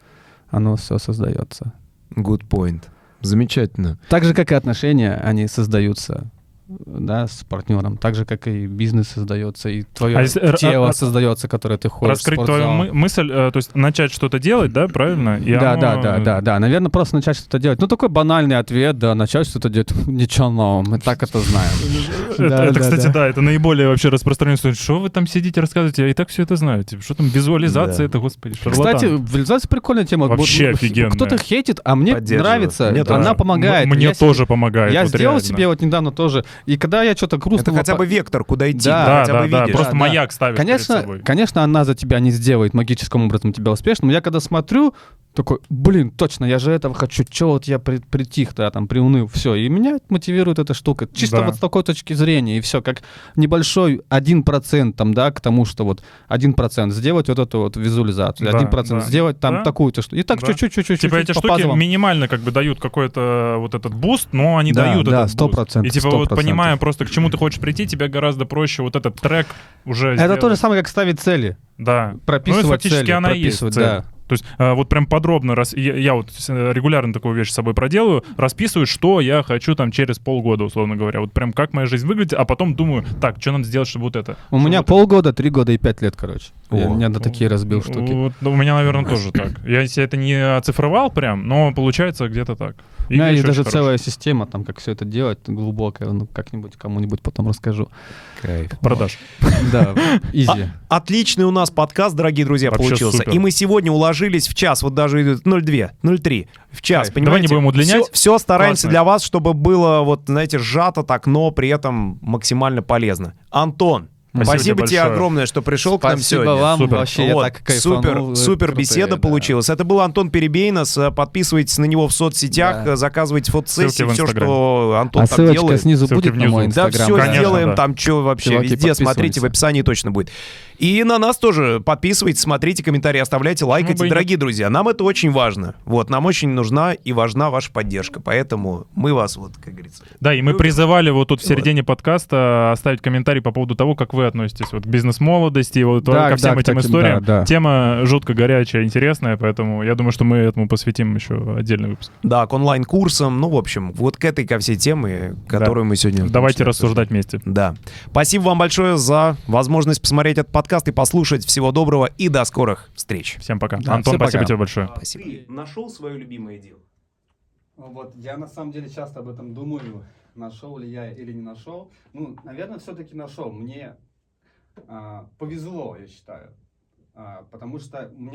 оно все создается. Good point. Замечательно. Так же, как и отношения, они создаются да, с партнером, так же, как и бизнес создается, и твое А если- р- тело а- а- создается, которое ты ходишь Раскрыть твою мы- мысль, э, то есть начать что-то делать, да, правильно? И да, оно- да, да, да, да. Наверное, просто начать что-то делать. Ну, такой банальный ответ, да, начать что-то делать. Ничего нового, мы так это знаем. [LAUGHS] Это, кстати, да. это наиболее вообще распространенное. Что вы там сидите, рассказываете? Я и так все это знаю. Типа, что там визуализация, это, господи. Кстати, визуализация прикольная тема. Вообще Вот, офигенная. Кто-то хейтит, а мне нравится. Она помогает. Мне тоже помогает. Я сделал себе вот недавно тоже. И когда я что-то грустно... Это хотя бы вектор, куда идти. Да, Да, хотя да, бы да. видишь. Просто Да, да. маяк ставишь перед Конечно, собой. конечно, она за тебя не сделает магическим образом тебя успешным. Я когда смотрю, такой, блин, точно, я же этого хочу. Че вот я при- притих, да, там, приуныл, все. И меня мотивирует эта штука. Чисто Да. вот с такой точки зрения, и все. Как небольшой 1% там, да, к тому, что вот 1% сделать вот эту вот визуализацию, Да, 1% да. сделать там Да. такую-то штуку. И так Да. чуть-чуть, чуть-чуть, Типа эти чуть-чуть по штуки пазлам. минимально как бы дают какой-то вот этот буст, но они Да, дают да, этот сто буст. процентов, И типа сто вот процентов. понимая просто, к чему ты хочешь прийти, тебе гораздо проще вот этот трек уже Это сделать. то же самое, как ставить цели. Да. Прописывать ну фактически цели, она и есть прописывать, цель. да. То есть э, вот прям подробно, раз, я, я вот э, регулярно такую вещь с собой проделаю, расписываю, что я хочу там через полгода, условно говоря. Вот прям как моя жизнь выглядит, а потом думаю, так, что надо сделать, чтобы вот это. У чтобы меня вот полгода, три года и пять лет, короче. Я, О. я на такие разбил штуки. Вот, ну, у меня, наверное, тоже так. Я себе это не оцифровал прям, но получается где-то так. У меня вещь есть даже очень целая система, там, как все это делать, глубокая, ну, как-нибудь кому-нибудь потом расскажу. Кайф. Продаж. [LAUGHS] Да, изи. Отличный у нас подкаст, дорогие друзья, Вообще получился. супер. И мы сегодня уложились в час, вот даже идет 02, 03, в час, Кайф. понимаете? Давай не будем удлинять. Все, все стараемся Классно. для вас, чтобы было, вот, знаете, сжато так, но при этом максимально полезно. Антон, Спасибо спасибо, тебе тебе большое. огромное, что пришел к нам Спасибо сегодня. вам, Супер. вообще, Вот, я так кайфанул. супер, супер крутые, беседа да. получилась. Это был Антон Перебейнос. Э, Подписывайтесь на него в соцсетях, Да. заказывайте фотосессии, все, что Антон А там ссылочка делает. снизу Ссылки будет на внизу. мой Да, инстаграм? все Конечно, сделаем да. там, что вообще, Чуваки, везде, смотрите, в описании точно будет. И на нас тоже подписывайтесь, смотрите, комментарии оставляйте, лайкайте, нет. дорогие друзья. Нам это очень важно. Вот, нам очень нужна и важна ваша поддержка. Поэтому мы вас, вот, как говорится, Да, и мы Любим. призывали вот тут в Вот. середине подкаста оставить комментарий по поводу того, как вы относитесь вот к бизнес-молодости, вот Да, ко всем да, этим кстати, историям. да, да. Тема жутко горячая, интересная, поэтому я думаю, что мы этому посвятим еще отдельный выпуск. да, к онлайн-курсам, ну, в общем, вот к этой, ко всей теме, которую мы сегодня... Давайте рассуждать вместе. Да. Спасибо вам большое за возможность посмотреть этот подкаст и послушать. Всего доброго и до скорых встреч. Всем пока. Да, Антон, всем спасибо пока. тебе большое. Спасибо. Нашел свое любимое дело? Вот, я на самом деле часто об этом думаю, нашел ли я или не нашел. Ну, наверное, все-таки нашел. Мне а, повезло, я считаю. А, потому что у меня